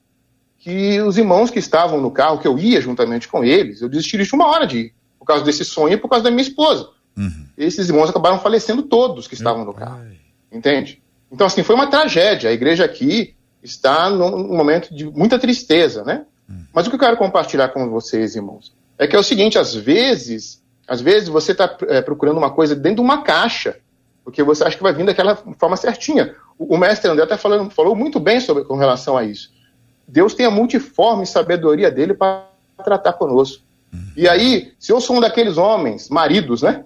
que os irmãos que estavam no carro, que eu ia juntamente com eles, eu desisti de uma hora de ir, por causa desse sonho e por causa da minha esposa. Uhum. Esses irmãos acabaram falecendo todos que estavam no carro. Entende? Então, assim, foi uma tragédia. A igreja aqui está num momento de muita tristeza, né? Uhum. Mas o que eu quero compartilhar com vocês, irmãos, é que é o seguinte: às vezes, às vezes você está é, procurando uma coisa dentro de uma caixa, porque você acha que vai vir daquela forma certinha. O, o mestre André até falando, falou muito bem sobre com relação a isso. Deus tem a multiforme sabedoria dele para tratar conosco. Uhum. E aí, se eu sou um daqueles homens, maridos, né?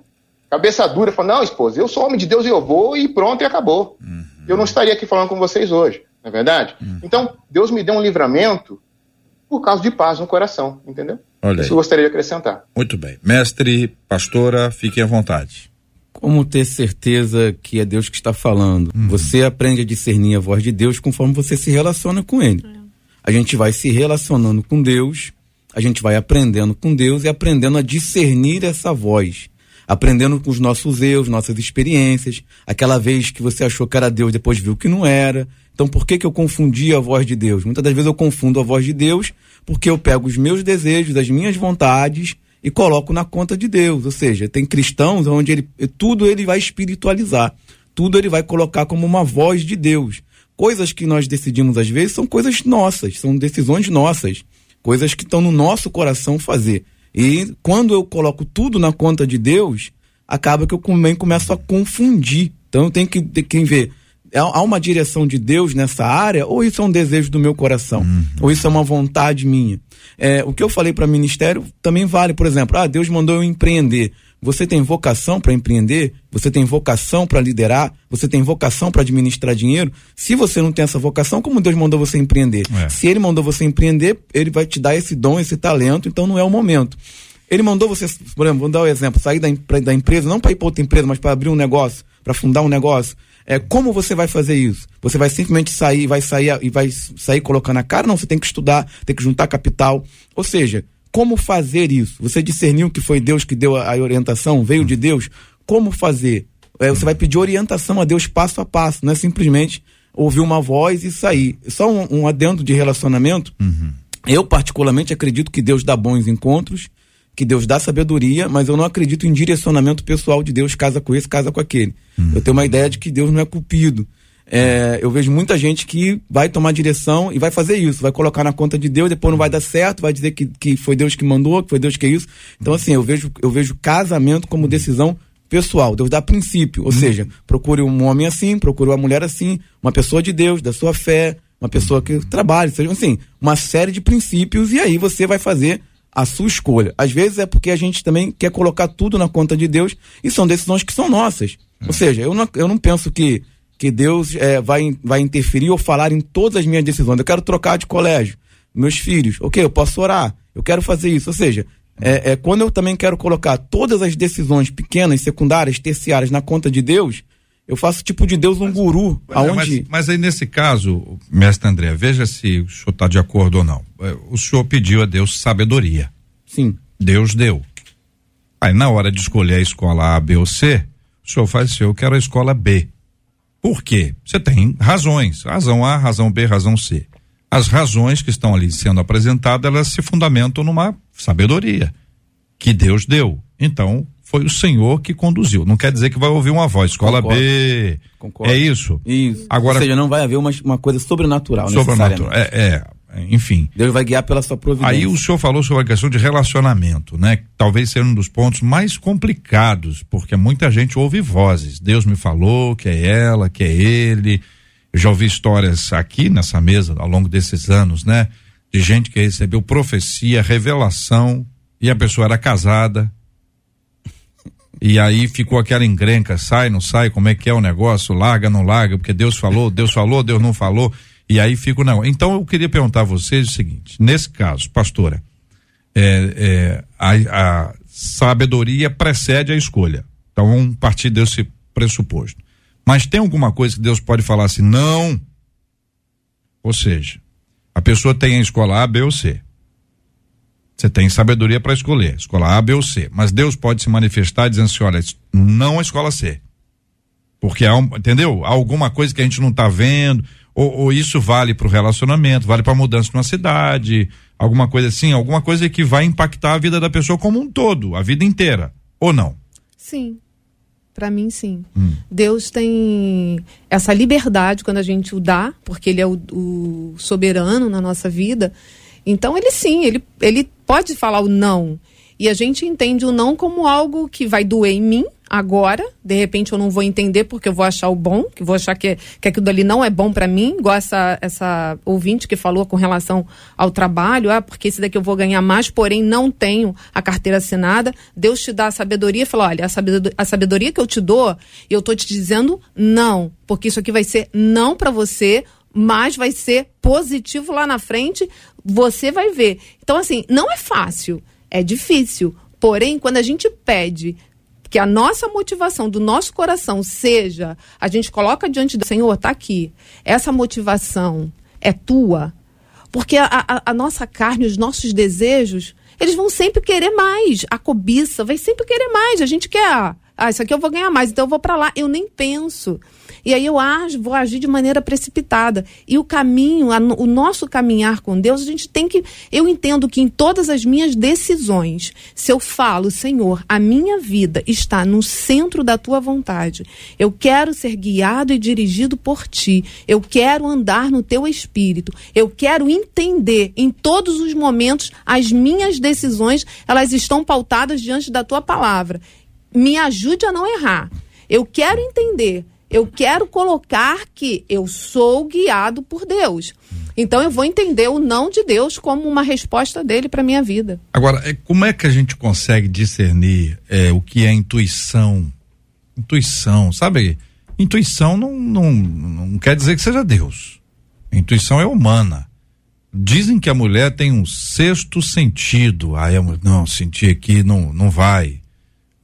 Cabeça dura, fala, não, esposa, eu sou homem de Deus e eu vou, e pronto, e acabou. Uhum. Eu não estaria aqui falando com vocês hoje, não é verdade? Uhum. Então, Deus me deu um livramento por causa de paz no coração, entendeu? Olha Isso eu gostaria de acrescentar. Muito bem. Mestre, pastora, fiquem à vontade. Como ter certeza que é Deus que está falando? Uhum. Você aprende a discernir a voz de Deus conforme você se relaciona com Ele. É. A gente vai se relacionando com Deus, a gente vai aprendendo com Deus e aprendendo a discernir essa voz aprendendo com os nossos erros, nossas experiências, aquela vez que você achou que era Deus, depois viu que não era. Então, por que, que eu confundi a voz de Deus? Muitas das vezes eu confundo a voz de Deus porque eu pego os meus desejos, as minhas vontades e coloco na conta de Deus. Ou seja, tem cristãos onde ele, tudo ele vai espiritualizar, tudo ele vai colocar como uma voz de Deus. Coisas que nós decidimos às vezes são coisas nossas, são decisões nossas, coisas que estão no nosso coração fazer. E quando eu coloco tudo na conta de Deus, acaba que eu também começo a confundir. Então eu tenho que, tenho que ver. Há uma direção de Deus nessa área, ou isso é um desejo do meu coração, uhum. ou isso é uma vontade minha. É, o que eu falei para ministério também vale, por exemplo, ah, Deus mandou eu empreender. Você tem vocação para empreender? Você tem vocação para liderar? Você tem vocação para administrar dinheiro? Se você não tem essa vocação, como Deus mandou você empreender? É. Se Ele mandou você empreender, Ele vai te dar esse dom, esse talento, então não é o momento. Ele mandou você, por exemplo, vou dar um exemplo, sair da, da empresa, não para ir para outra empresa, mas para abrir um negócio, para fundar um negócio. É, como você vai fazer isso? Você vai simplesmente sair, vai sair e vai sair colocando a cara? Não, você tem que estudar, tem que juntar capital. Ou seja, como fazer isso? Você discerniu que foi Deus que deu a, orientação, veio de Deus? Como fazer? É, você vai pedir orientação a Deus passo a passo, não é simplesmente ouvir uma voz e sair. Só um, um adendo de relacionamento. Uhum. Eu, particularmente, acredito que Deus dá bons encontros, que Deus dá sabedoria, mas eu não acredito em direcionamento pessoal de Deus, casa com esse, casa com aquele. Uhum. Eu tenho uma ideia de que Deus não é cupido. É, eu vejo muita gente que vai tomar direção e vai fazer isso, vai colocar na conta de Deus, depois não vai dar certo, vai dizer que, que foi Deus que mandou, que foi Deus que é isso. Então, assim, eu vejo, eu vejo casamento como decisão pessoal. Deus dá princípio, ou seja, procure um homem assim, procure uma mulher assim, uma pessoa de Deus, da sua fé, uma pessoa que trabalhe, seja assim, uma série de princípios e aí você vai fazer a sua escolha. Às vezes é porque a gente também quer colocar tudo na conta de Deus e são decisões que são nossas. Ou seja, eu não, eu não penso que que Deus é, vai, vai interferir ou falar em todas as minhas decisões. Eu quero trocar de colégio, meus filhos, ok, eu posso orar, eu quero fazer isso. Ou seja, é, é, quando eu também quero colocar todas as decisões pequenas, secundárias, terciárias na conta de Deus, eu faço tipo de Deus um guru. Mas, aonde... mas, mas aí nesse caso, mestre André, veja se o senhor está de acordo ou não. É, o senhor pediu a Deus sabedoria. Sim. Deus deu. Aí na hora de escolher a escola A, B ou C, o senhor faz assim, eu quero a escola B. Por quê? Você tem razões, razão A, razão B, razão C. As razões que estão ali sendo apresentadas, elas se fundamentam numa sabedoria que Deus deu. Então, foi o Senhor que conduziu. Não quer dizer que vai ouvir uma voz, escola Concordo. B. Concordo. É isso? Isso. Agora, Ou seja, não vai haver uma, uma coisa sobrenatural. Sobrenatural. É, é enfim. Deus vai guiar pela sua providência. Aí o senhor falou sobre a questão de relacionamento, né? Talvez seja um dos pontos mais complicados, porque muita gente ouve vozes. Deus me falou que é ela, que é ele. Eu já ouvi histórias aqui nessa mesa ao longo desses anos, né? De gente que recebeu profecia, revelação, e a pessoa era casada. E aí ficou aquela encrenca, sai, não sai, como é que é o negócio, larga, não larga, porque Deus falou, Deus falou, Deus não falou. E aí fica o negócio. Então eu queria perguntar a vocês o seguinte: nesse caso, pastora, é, é, a, a, sabedoria precede a escolha. Então vamos partir desse pressuposto. Mas tem alguma coisa que Deus pode falar assim, não? Ou seja, a pessoa tem a escola A, B ou C. Você tem sabedoria para escolher, escola A, B ou C. Mas Deus pode se manifestar dizendo assim: olha, não a escola C. Porque há, um, entendeu? Há alguma coisa que a gente não está vendo, ou, ou, isso vale para o relacionamento, vale para mudança numa cidade, alguma coisa assim, alguma coisa que vai impactar a vida da pessoa como um todo, a vida inteira, ou não? Sim. Para mim, sim. Hum. Deus tem essa liberdade quando a gente o dá, porque Ele é o, o soberano na nossa vida. Então, ele sim, ele, ele pode falar o não. E a gente entende o não como algo que vai doer em mim agora. De repente eu não vou entender porque eu vou achar o bom, que vou achar que, que aquilo ali não é bom para mim, igual essa, essa ouvinte que falou com relação ao trabalho, ah, porque esse daqui eu vou ganhar mais, porém não tenho a carteira assinada. Deus te dá a sabedoria e fala: olha, a sabedoria, a sabedoria que eu te dou, eu tô te dizendo não, porque isso aqui vai ser não para você, mas vai ser positivo lá na frente, você vai ver. Então, assim, não é fácil. É difícil. Porém, quando a gente pede que a nossa motivação do nosso coração seja, a gente coloca diante do Senhor, está aqui. Essa motivação é tua. Porque a, a, a, nossa carne, os nossos desejos, eles vão sempre querer mais. A cobiça vai sempre querer mais. A gente quer, ah, isso aqui eu vou ganhar mais, então eu vou para lá. Eu nem penso. E aí eu ajo, vou agir de maneira precipitada. E o caminho, a, o nosso caminhar com Deus, a gente tem que. Eu entendo que em todas as minhas decisões, se eu falo, Senhor, a minha vida está no centro da tua vontade, eu quero ser guiado e dirigido por ti, eu quero andar no teu espírito, eu quero entender em todos os momentos as minhas decisões, elas estão pautadas diante da tua palavra. Me ajude a não errar. Eu quero entender eu quero colocar que eu sou guiado por Deus. Então eu vou entender o não de Deus como uma resposta dele para minha vida. Agora, é, como é que a gente consegue discernir é, o que é intuição? Intuição, sabe? Intuição não, não, não quer dizer que seja Deus. intuição é humana. Dizem que a mulher tem um sexto sentido. Ah, eu, não, senti aqui, não, não vai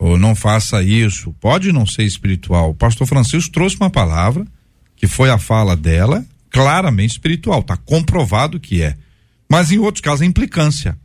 ou não faça isso, pode não ser espiritual. O pastor Francisco trouxe uma palavra que foi a fala dela, claramente espiritual, está comprovado que é. Mas em outros casos é implicância.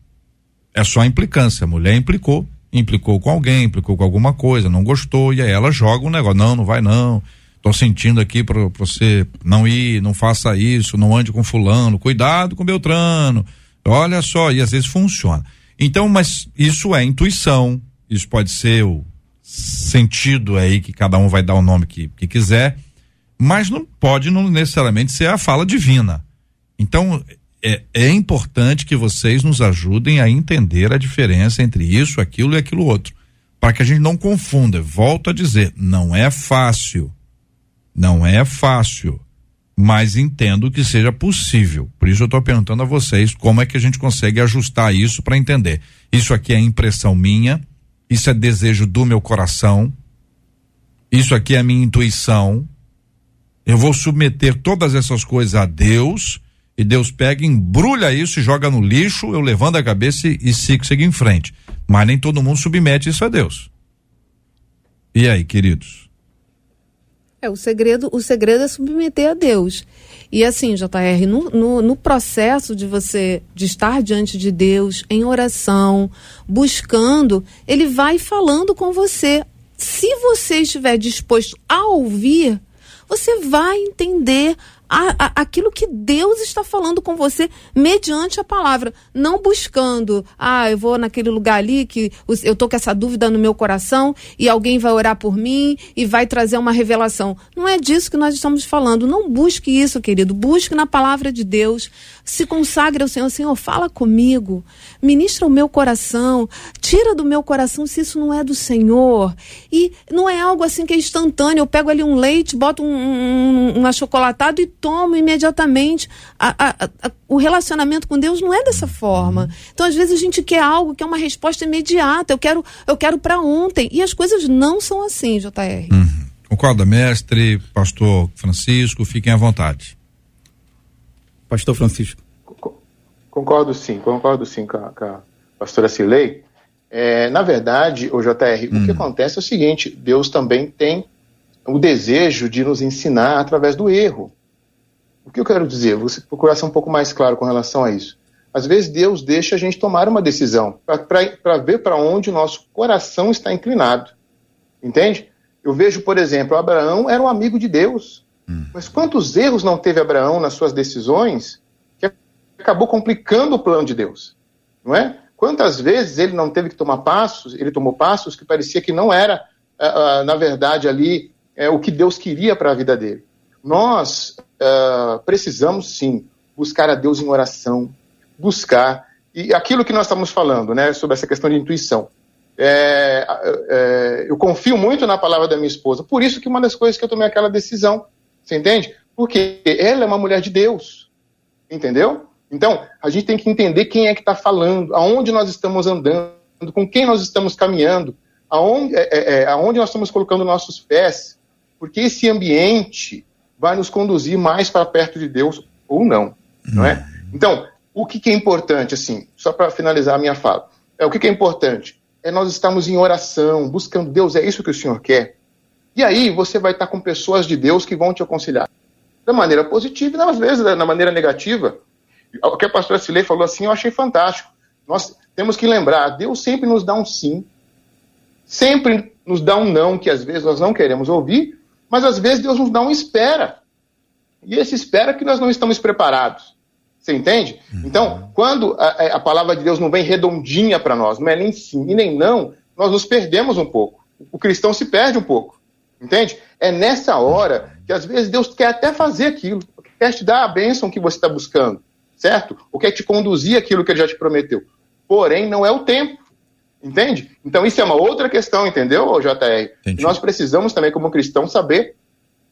É só implicância. A mulher implicou, implicou com alguém, implicou com alguma coisa, não gostou, e aí ela joga um negócio. Não, não vai não. Tô sentindo aqui para você não ir, não faça isso, não ande com fulano, cuidado com Beltrano. Olha só, e às vezes funciona. Então, mas isso é intuição, isso pode ser o sentido aí que cada um vai dar o nome que, que quiser, mas não pode não necessariamente ser a fala divina. Então, é, é importante que vocês nos ajudem a entender a diferença entre isso, aquilo e aquilo outro. Para que a gente não confunda. Volto a dizer, não é fácil. Não é fácil. Mas entendo que seja possível. Por isso eu estou perguntando a vocês como é que a gente consegue ajustar isso para entender. Isso aqui é impressão minha isso é desejo do meu coração, isso aqui é a minha intuição. Eu vou submeter todas essas coisas a Deus e Deus pega, embrulha isso e joga no lixo, eu levanto a cabeça e, e sigo, sigo em frente. Mas nem todo mundo submete isso a Deus. E aí, queridos? É, o segredo, o segredo é submeter a Deus. E assim, JR, no, no, no, processo de você de estar diante de Deus, em oração, buscando, ele vai falando com você. Se você estiver disposto a ouvir, você vai entender a, a, aquilo que Deus está falando com você mediante a palavra, não buscando, ah, eu vou naquele lugar ali que eu tô com essa dúvida no meu coração e alguém vai orar por mim e vai trazer uma revelação. Não é disso que nós estamos falando. Não busque isso, querido. Busque na palavra de Deus. Se consagre ao Senhor. Senhor, fala comigo. Ministra o meu coração. Tira do meu coração se isso não é do Senhor. E não é algo assim que é instantâneo. Eu pego ali um leite, boto um, um, e tomo imediatamente. A, a, a, o relacionamento com Deus não é dessa forma. Então, às vezes, a gente quer algo que é uma resposta imediata. Eu quero, eu quero para ontem. E as coisas não são assim, JR. Uhum. Concorda, mestre, pastor Francisco, fiquem à vontade. Pastor Francisco. Concordo sim, concordo sim com a, com a pastora Cilei. É, na verdade, o JR, hum. o que hum. acontece é o seguinte: Deus também tem o desejo de nos ensinar através do erro. O que eu quero dizer? Você procurar ser um pouco mais claro com relação a isso. Às vezes Deus deixa a gente tomar uma decisão para ver para onde o nosso coração está inclinado. Entende? Eu vejo, por exemplo, Abraão era um amigo de Deus. Hum. Mas quantos erros não teve Abraão nas suas decisões que acabou complicando o plano de Deus? Não é? Quantas vezes ele não teve que tomar passos, ele tomou passos que parecia que não era, uh, uh, na verdade, ali uh, o que Deus queria para a vida dele. Nós precisamos sim buscar a Deus em oração, buscar. E aquilo que nós estamos falando, né, sobre essa questão de intuição. É, é, eu confio muito na palavra da minha esposa. Por isso que uma das coisas que eu tomei aquela decisão você entende? Porque ela é uma mulher de Deus. Entendeu? Então, a gente tem que entender quem é que está falando, aonde nós estamos andando, com quem nós estamos caminhando, aonde, é, é, é, aonde nós estamos colocando nossos pés, porque esse ambiente vai nos conduzir mais para perto de Deus ou não, não é? Hum. Então, o que, que é importante, assim, só para finalizar a minha fala, é o que, que é importante? É nós estamos em oração, buscando Deus, é isso que o Senhor quer. E aí você vai estar com pessoas de Deus que vão te aconselhar. Da maneira positiva e às vezes da maneira negativa. O que a pastora Silei falou assim, eu achei fantástico. Nós temos que lembrar, Deus sempre nos dá um sim, sempre nos dá um não, que às vezes nós não queremos ouvir, mas às vezes Deus nos dá um espera. E esse espera que nós não estamos preparados. Você entende? Uhum. Então, quando a, a, palavra de Deus não vem redondinha para nós, não é nem sim e nem não, nós nos perdemos um pouco. O cristão se perde um pouco. Entende? É nessa hora que às vezes Deus quer até fazer aquilo, quer te dar a bênção que você está buscando, certo? Ou quer te conduzir aquilo que ele já te prometeu. Porém, não é o tempo. Entende? Então, isso é uma outra questão, entendeu, JR? Entendi. Nós precisamos também, como cristão, saber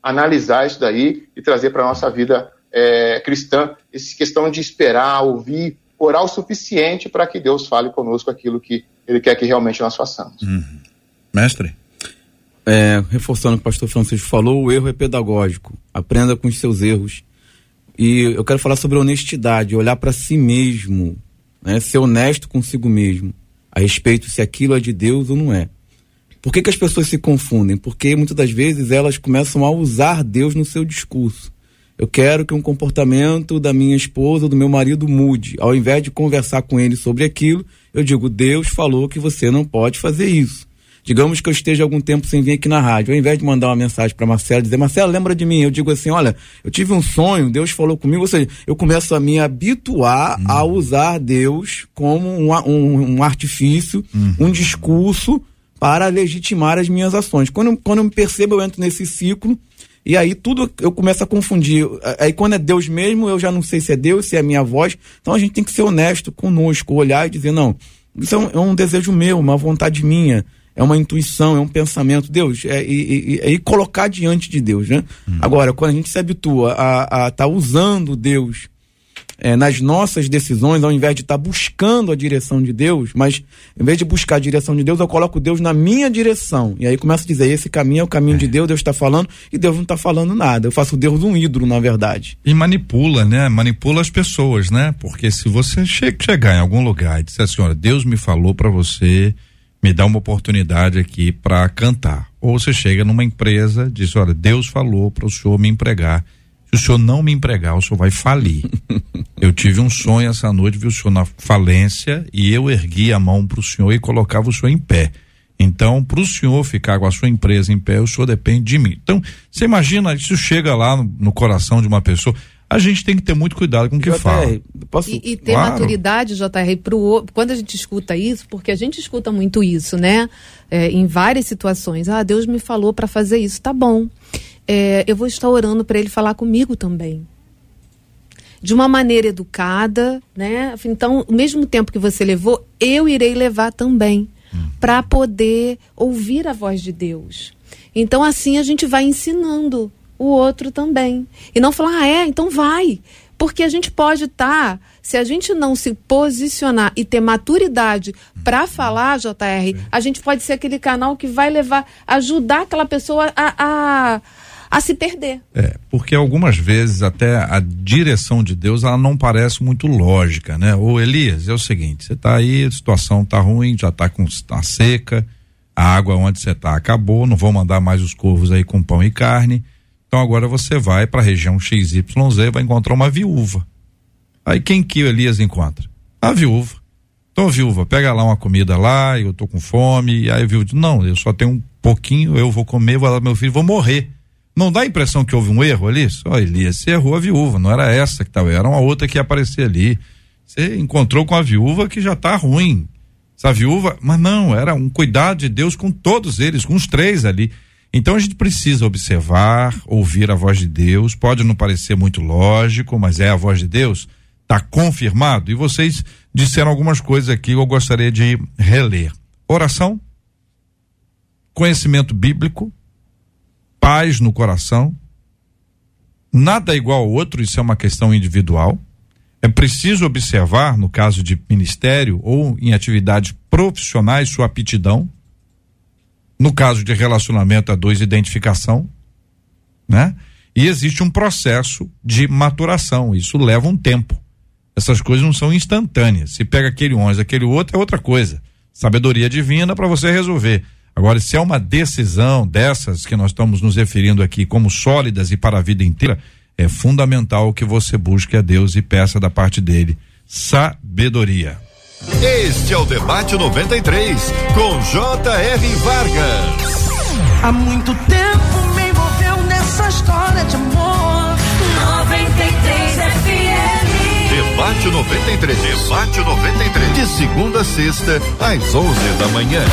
analisar isso daí e trazer para a nossa vida é, cristã essa questão de esperar, ouvir, orar o suficiente para que Deus fale conosco aquilo que Ele quer que realmente nós façamos. Uhum. Mestre? é, reforçando o que o pastor Francisco falou, o erro é pedagógico. Aprenda com os seus erros. E eu quero falar sobre honestidade, olhar para si mesmo, né? ser honesto consigo mesmo, a respeito se aquilo é de Deus ou não é. Por que, que as pessoas se confundem? Porque muitas das vezes elas começam a usar Deus no seu discurso. Eu quero que um comportamento da minha esposa ou do meu marido mude. Ao invés de conversar com ele sobre aquilo, eu digo: Deus falou que você não pode fazer isso. Digamos que eu esteja algum tempo sem vir aqui na rádio. Ao invés de mandar uma mensagem para Marcela dizer, Marcela, lembra de mim? Eu digo assim, olha, eu tive um sonho, Deus falou comigo, ou seja, eu começo a me habituar uhum. a usar Deus como um, um, um artifício, uhum. um discurso para legitimar as minhas ações. Quando, quando eu me percebo, eu entro nesse ciclo e aí tudo eu começo a confundir. Aí quando é Deus mesmo, eu já não sei se é Deus, se é a minha voz. Então a gente tem que ser honesto conosco, olhar e dizer, não, isso é um, é um desejo meu, uma vontade minha é uma intuição, é um pensamento. Deus, é, e, é, colocar diante de Deus, né? Hum. Agora, quando a gente se habitua a estar tá usando Deus é, nas nossas decisões, ao invés de estar tá buscando a direção de Deus, mas em vez de buscar a direção de Deus, eu coloco Deus na minha direção. E aí começa a dizer: esse caminho é o caminho é. de Deus, Deus está falando, e Deus não está falando nada. Eu faço Deus um ídolo, na verdade. E manipula, né? Manipula as pessoas, né? Porque se você che chegar em algum lugar e disser assim: olha, Deus me falou para você me dá uma oportunidade aqui para cantar. Ou você chega numa empresa, diz: olha, Deus falou para o senhor me empregar. Se o senhor não me empregar, o senhor vai falir. eu tive um sonho essa noite, vi o senhor na falência e eu ergui a mão para o senhor e colocava o senhor em pé. Então, para o senhor ficar com a sua empresa em pé, o senhor depende de mim. Então, você imagina, isso chega lá no, no coração de uma pessoa a gente tem que ter muito cuidado com o que JR, fala. Posso... E, e ter claro. maturidade, JR, pro, quando a gente escuta isso, porque a gente escuta muito isso, né? É, em várias situações. Ah, Deus me falou para fazer isso, tá bom. É, eu vou estar orando para ele falar comigo também. De uma maneira educada, né? Então, o mesmo tempo que você levou, eu irei levar também. Hum. Para poder ouvir a voz de Deus. Então, assim a gente vai ensinando o outro também. E não falar, ah, é, então vai. Porque a gente pode estar, tá, se a gente não se posicionar e ter maturidade para falar, JR, a gente pode ser aquele canal que vai levar, ajudar aquela pessoa a, a, a se perder. É, porque algumas vezes até a direção de Deus ela não parece muito lógica, né? Ô Elias, é o seguinte, você está aí, a situação está ruim, já está com tá seca, a água onde você está acabou, não vou mandar mais os corvos aí com pão e carne então agora você vai para a região XYZ vai encontrar uma viúva. Aí quem que o Elias encontra? A viúva. Então, viúva, pega lá uma comida lá, eu tô com fome. E aí a viúva diz: Não, eu só tenho um pouquinho eu vou comer, vou lá meu filho, vou morrer. Não dá a impressão que houve um erro ali? Só Elias, você errou a viúva, não era essa que estava, era uma outra que ia aparecer ali. Você encontrou com a viúva que já está ruim. Essa viúva, mas não, era um cuidado de Deus com todos eles, com os três ali. Então a gente precisa observar, ouvir a voz de Deus. Pode não parecer muito lógico, mas é a voz de Deus. Está confirmado. E vocês disseram algumas coisas aqui que eu gostaria de reler. Oração, conhecimento bíblico, paz no coração, nada é igual ao outro, isso é uma questão individual. É preciso observar, no caso de ministério ou em atividades profissionais, sua aptidão. No caso de relacionamento a dois, identificação, né? E existe um processo de maturação, isso leva um tempo. Essas coisas não são instantâneas. Se pega aquele um, aquele outro é outra coisa. Sabedoria divina para você resolver. Agora, se é uma decisão dessas que nós estamos nos referindo aqui como sólidas e para a vida inteira, é fundamental que você busque a Deus e peça da parte dele sabedoria. Este é o Debate 93, com J.R. Vargas. Há muito tempo me envolveu nessa história de amor. 93 FM. Debate 93. Debate 93. De segunda a sexta, às 11 da manhã.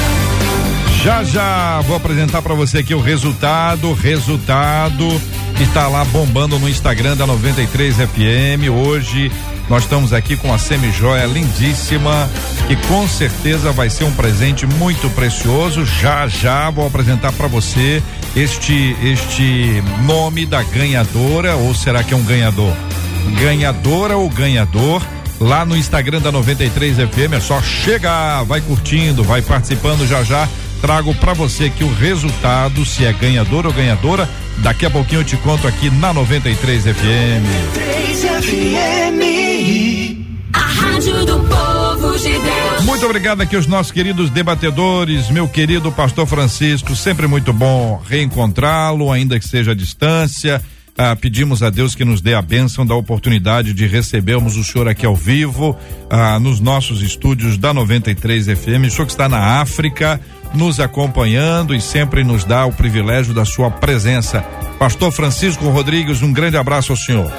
Já já vou apresentar para você aqui o resultado, resultado que está lá bombando no Instagram da 93 FM. Hoje nós estamos aqui com a semijoia lindíssima, que com certeza vai ser um presente muito precioso. Já já vou apresentar para você este este nome da ganhadora ou será que é um ganhador? Ganhadora ou ganhador? Lá no Instagram da 93 FM é só chegar, vai curtindo, vai participando já já trago para você aqui o resultado, se é ganhador ou ganhadora. Daqui a pouquinho eu te conto aqui na 93 FM. 93 FM. A Rádio do Povo de Deus. Muito obrigado aqui aos nossos queridos debatedores, meu querido pastor Francisco, sempre muito bom reencontrá-lo, ainda que seja à distância. Ah, pedimos a Deus que nos dê a bênção da oportunidade de recebermos o senhor aqui ao vivo, ah, nos nossos estúdios da 93 FM. O senhor que está na África, nos acompanhando e sempre nos dá o privilégio da sua presença. Pastor Francisco Rodrigues, um grande abraço ao senhor.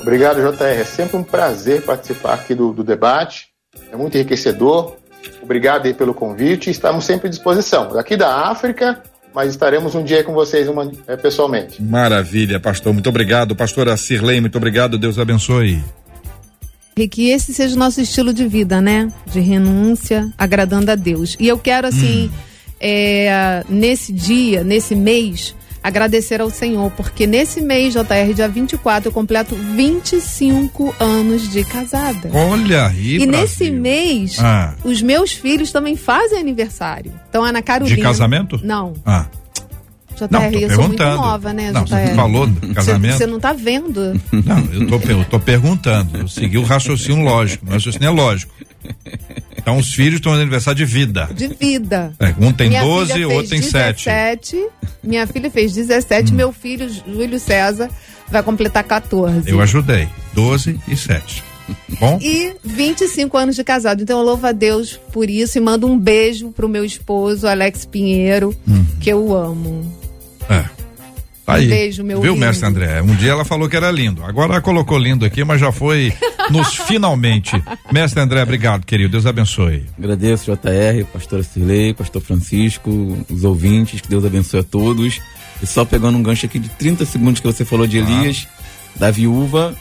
Obrigado, JR. É sempre um prazer participar aqui do, do debate. É muito enriquecedor. Obrigado pelo convite. Estamos sempre à disposição. Daqui da África, mas estaremos um dia com vocês uma, é, pessoalmente. Maravilha, pastor. Muito obrigado. Pastora Cirlei, muito obrigado. Deus abençoe. Que esse seja o nosso estilo de vida, né? De renúncia, agradando a Deus. E eu quero, assim, Hum. é, nesse dia, nesse mês, agradecer ao Senhor, porque nesse mês, JR, dia 24, eu completo 25 anos de casada. Olha aí, E Brasil. nesse mês, Ah. os meus filhos também fazem aniversário. Então, Ana Carolina. De casamento? Não. Ah, JR, não, eu sou muito perguntando. nova, né, Não, JR? você falou casamento. Você não tá vendo. Não, eu tô, eu tô perguntando. Eu segui o raciocínio lógico. O raciocínio é lógico. Então, os filhos estão no aniversário de vida. De vida. É, um tem Minha 12, filha o outro tem fez 7. 17, minha filha fez 17, meu filho, Júlio César, vai completar 14. Eu ajudei. 12 e 7. Bom? E 25 anos de casado. Então eu louvo a Deus por isso e mando um beijo pro meu esposo, Alex Pinheiro, que eu amo. É. Tá aí. Um beijo, meu Viu, lindo. mestre André? Um dia ela falou que era lindo. Agora ela colocou lindo aqui, mas já foi nos finalmente. Mestre André, obrigado, querido. Deus abençoe. Agradeço, JR, pastora Cirlei, pastor Francisco, os ouvintes, que Deus abençoe a todos. E só pegando um gancho aqui de 30 segundos que você falou de Elias, da viúva,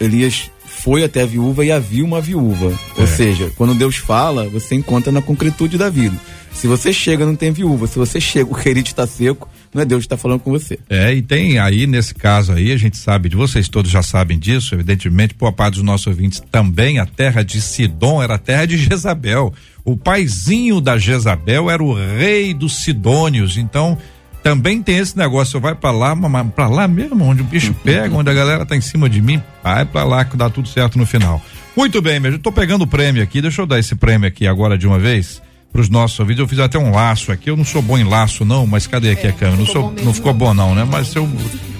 Elias foi até a viúva e havia uma viúva. É. Ou seja, quando Deus fala, você encontra na concretude da vida. Se você chega, não tem viúva. Se você chega, o querido está seco, não é Deus que está falando com você. É, e tem aí, nesse caso aí, a gente sabe, de vocês todos já sabem disso, evidentemente, por parte dos nossos ouvintes também, a terra de Sidom era a terra de Jezabel. O paizinho da Jezabel era o rei dos Sidônios, então também tem esse negócio, vai pra lá, mas pra lá mesmo, onde o bicho pega, onde a galera tá em cima de mim, vai pra lá que dá tudo certo no final. Muito bem, meu, eu tô pegando o prêmio aqui, deixa eu dar esse prêmio aqui agora de uma vez pros nossos ouvintes. Eu fiz até um laço aqui, eu não sou bom em laço não, mas cadê aqui É, a câmera? Não, ficou sou, não ficou bom não, né? Mas eu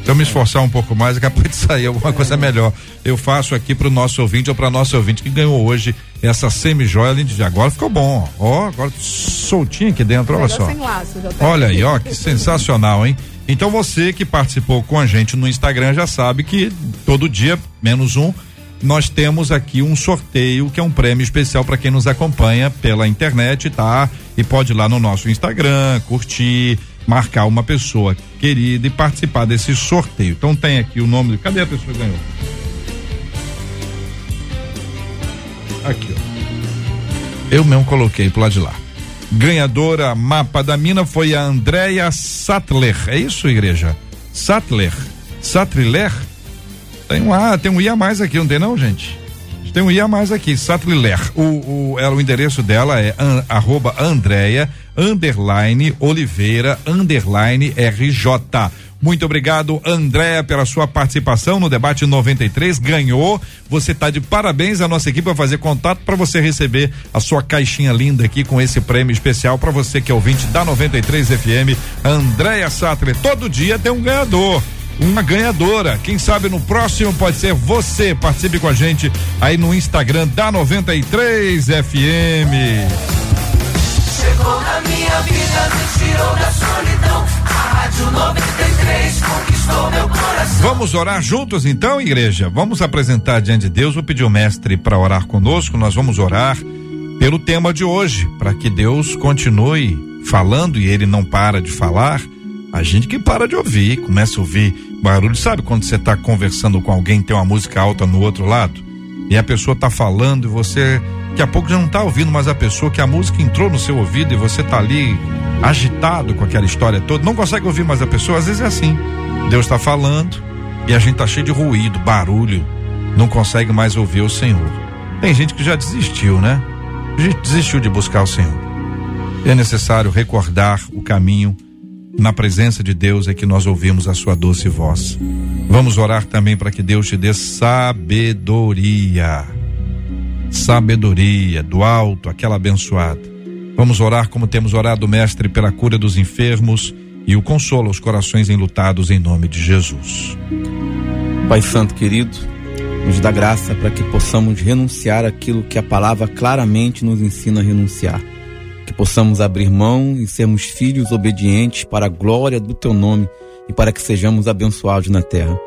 Se eu me esforçar um pouco mais, é capaz de sair alguma coisa melhor. Eu faço aqui pro nosso ouvinte ou pra nosso ouvinte que ganhou hoje essa semi-joia de agora ficou bom, ó, agora soltinho aqui dentro, olha só. Laço, tá olha aí, ó, que sensacional, hein? Então você que participou com a gente no Instagram já sabe que todo dia, menos um, nós temos aqui um sorteio que é um prêmio especial para quem nos acompanha pela internet, tá? E pode ir lá no nosso Instagram, curtir, marcar uma pessoa querida e participar desse sorteio. Então tem aqui o nome. Cadê a pessoa que ganhou? Aqui, ó. Eu mesmo coloquei pro lado de lá. Ganhadora mapa da mina foi a Andréia Sattler. É isso, igreja? Sattler. Sattler? Tem um A, tem um I a mais aqui, não tem não, gente? Tem um I a mais aqui, Sattler. O, o, ela, o endereço dela é an, arroba Andréia, underline Oliveira, underline RJ. Muito obrigado, Andréa, pela sua participação no debate 93. Ganhou. Você está de parabéns. A nossa equipe vai fazer contato para você receber a sua caixinha linda aqui com esse prêmio especial para você que é ouvinte da 93 FM. Andréa Sattler. Todo dia tem um ganhador uma ganhadora. Quem sabe no próximo pode ser você. Participe com a gente aí no Instagram da 93 FM. Chegou na minha vida, me tirou da solidão. A Rádio 93 conquistou meu coração. Vamos orar juntos então, igreja? Vamos apresentar diante de Deus. Vou pedir o mestre para orar conosco. Nós vamos orar pelo tema de hoje, para que Deus continue falando e ele não para de falar. A gente que para de ouvir, começa a ouvir barulho. Sabe quando você está conversando com alguém, tem uma música alta no outro lado? E a pessoa está falando e você daqui a pouco já não está ouvindo mais a pessoa, que a música entrou no seu ouvido e você está ali agitado com aquela história toda, não consegue ouvir mais a pessoa, às vezes é assim. Deus está falando e a gente está cheio de ruído, barulho, não consegue mais ouvir o Senhor. Tem gente que já desistiu, né? A gente desistiu de buscar o Senhor. É necessário recordar o caminho na presença de Deus é que nós ouvimos a sua doce voz. Vamos orar também para que Deus te dê sabedoria. Sabedoria do alto, aquela abençoada. Vamos orar como temos orado, mestre, pela cura dos enfermos e o consolo aos corações enlutados em nome de Jesus. Pai Santo querido, nos dá graça para que possamos renunciar aquilo que a palavra claramente nos ensina a renunciar que possamos abrir mão e sermos filhos obedientes para a glória do teu nome e para que sejamos abençoados na terra.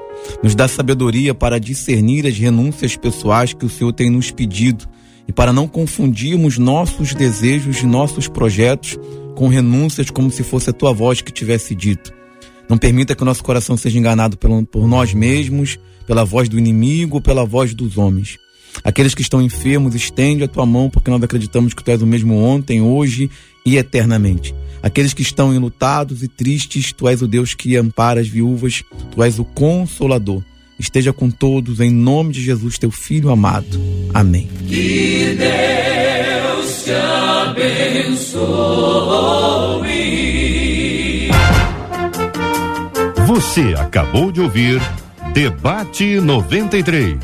Nos dá sabedoria para discernir as renúncias pessoais que o Senhor tem nos pedido e para não confundirmos nossos desejos e nossos projetos com renúncias como se fosse a tua voz que tivesse dito. Não permita que o nosso coração seja enganado por nós mesmos, pela voz do inimigo ou pela voz dos homens. Aqueles que estão enfermos, estende a tua mão, porque nós acreditamos que tu és o mesmo ontem, hoje e eternamente. Aqueles que estão enlutados e tristes, tu és o Deus que ampara as viúvas, tu és o consolador. Esteja com todos, em nome de Jesus, teu filho amado. Amém. Que Deus te abençoe. Você acabou de ouvir Debate 93.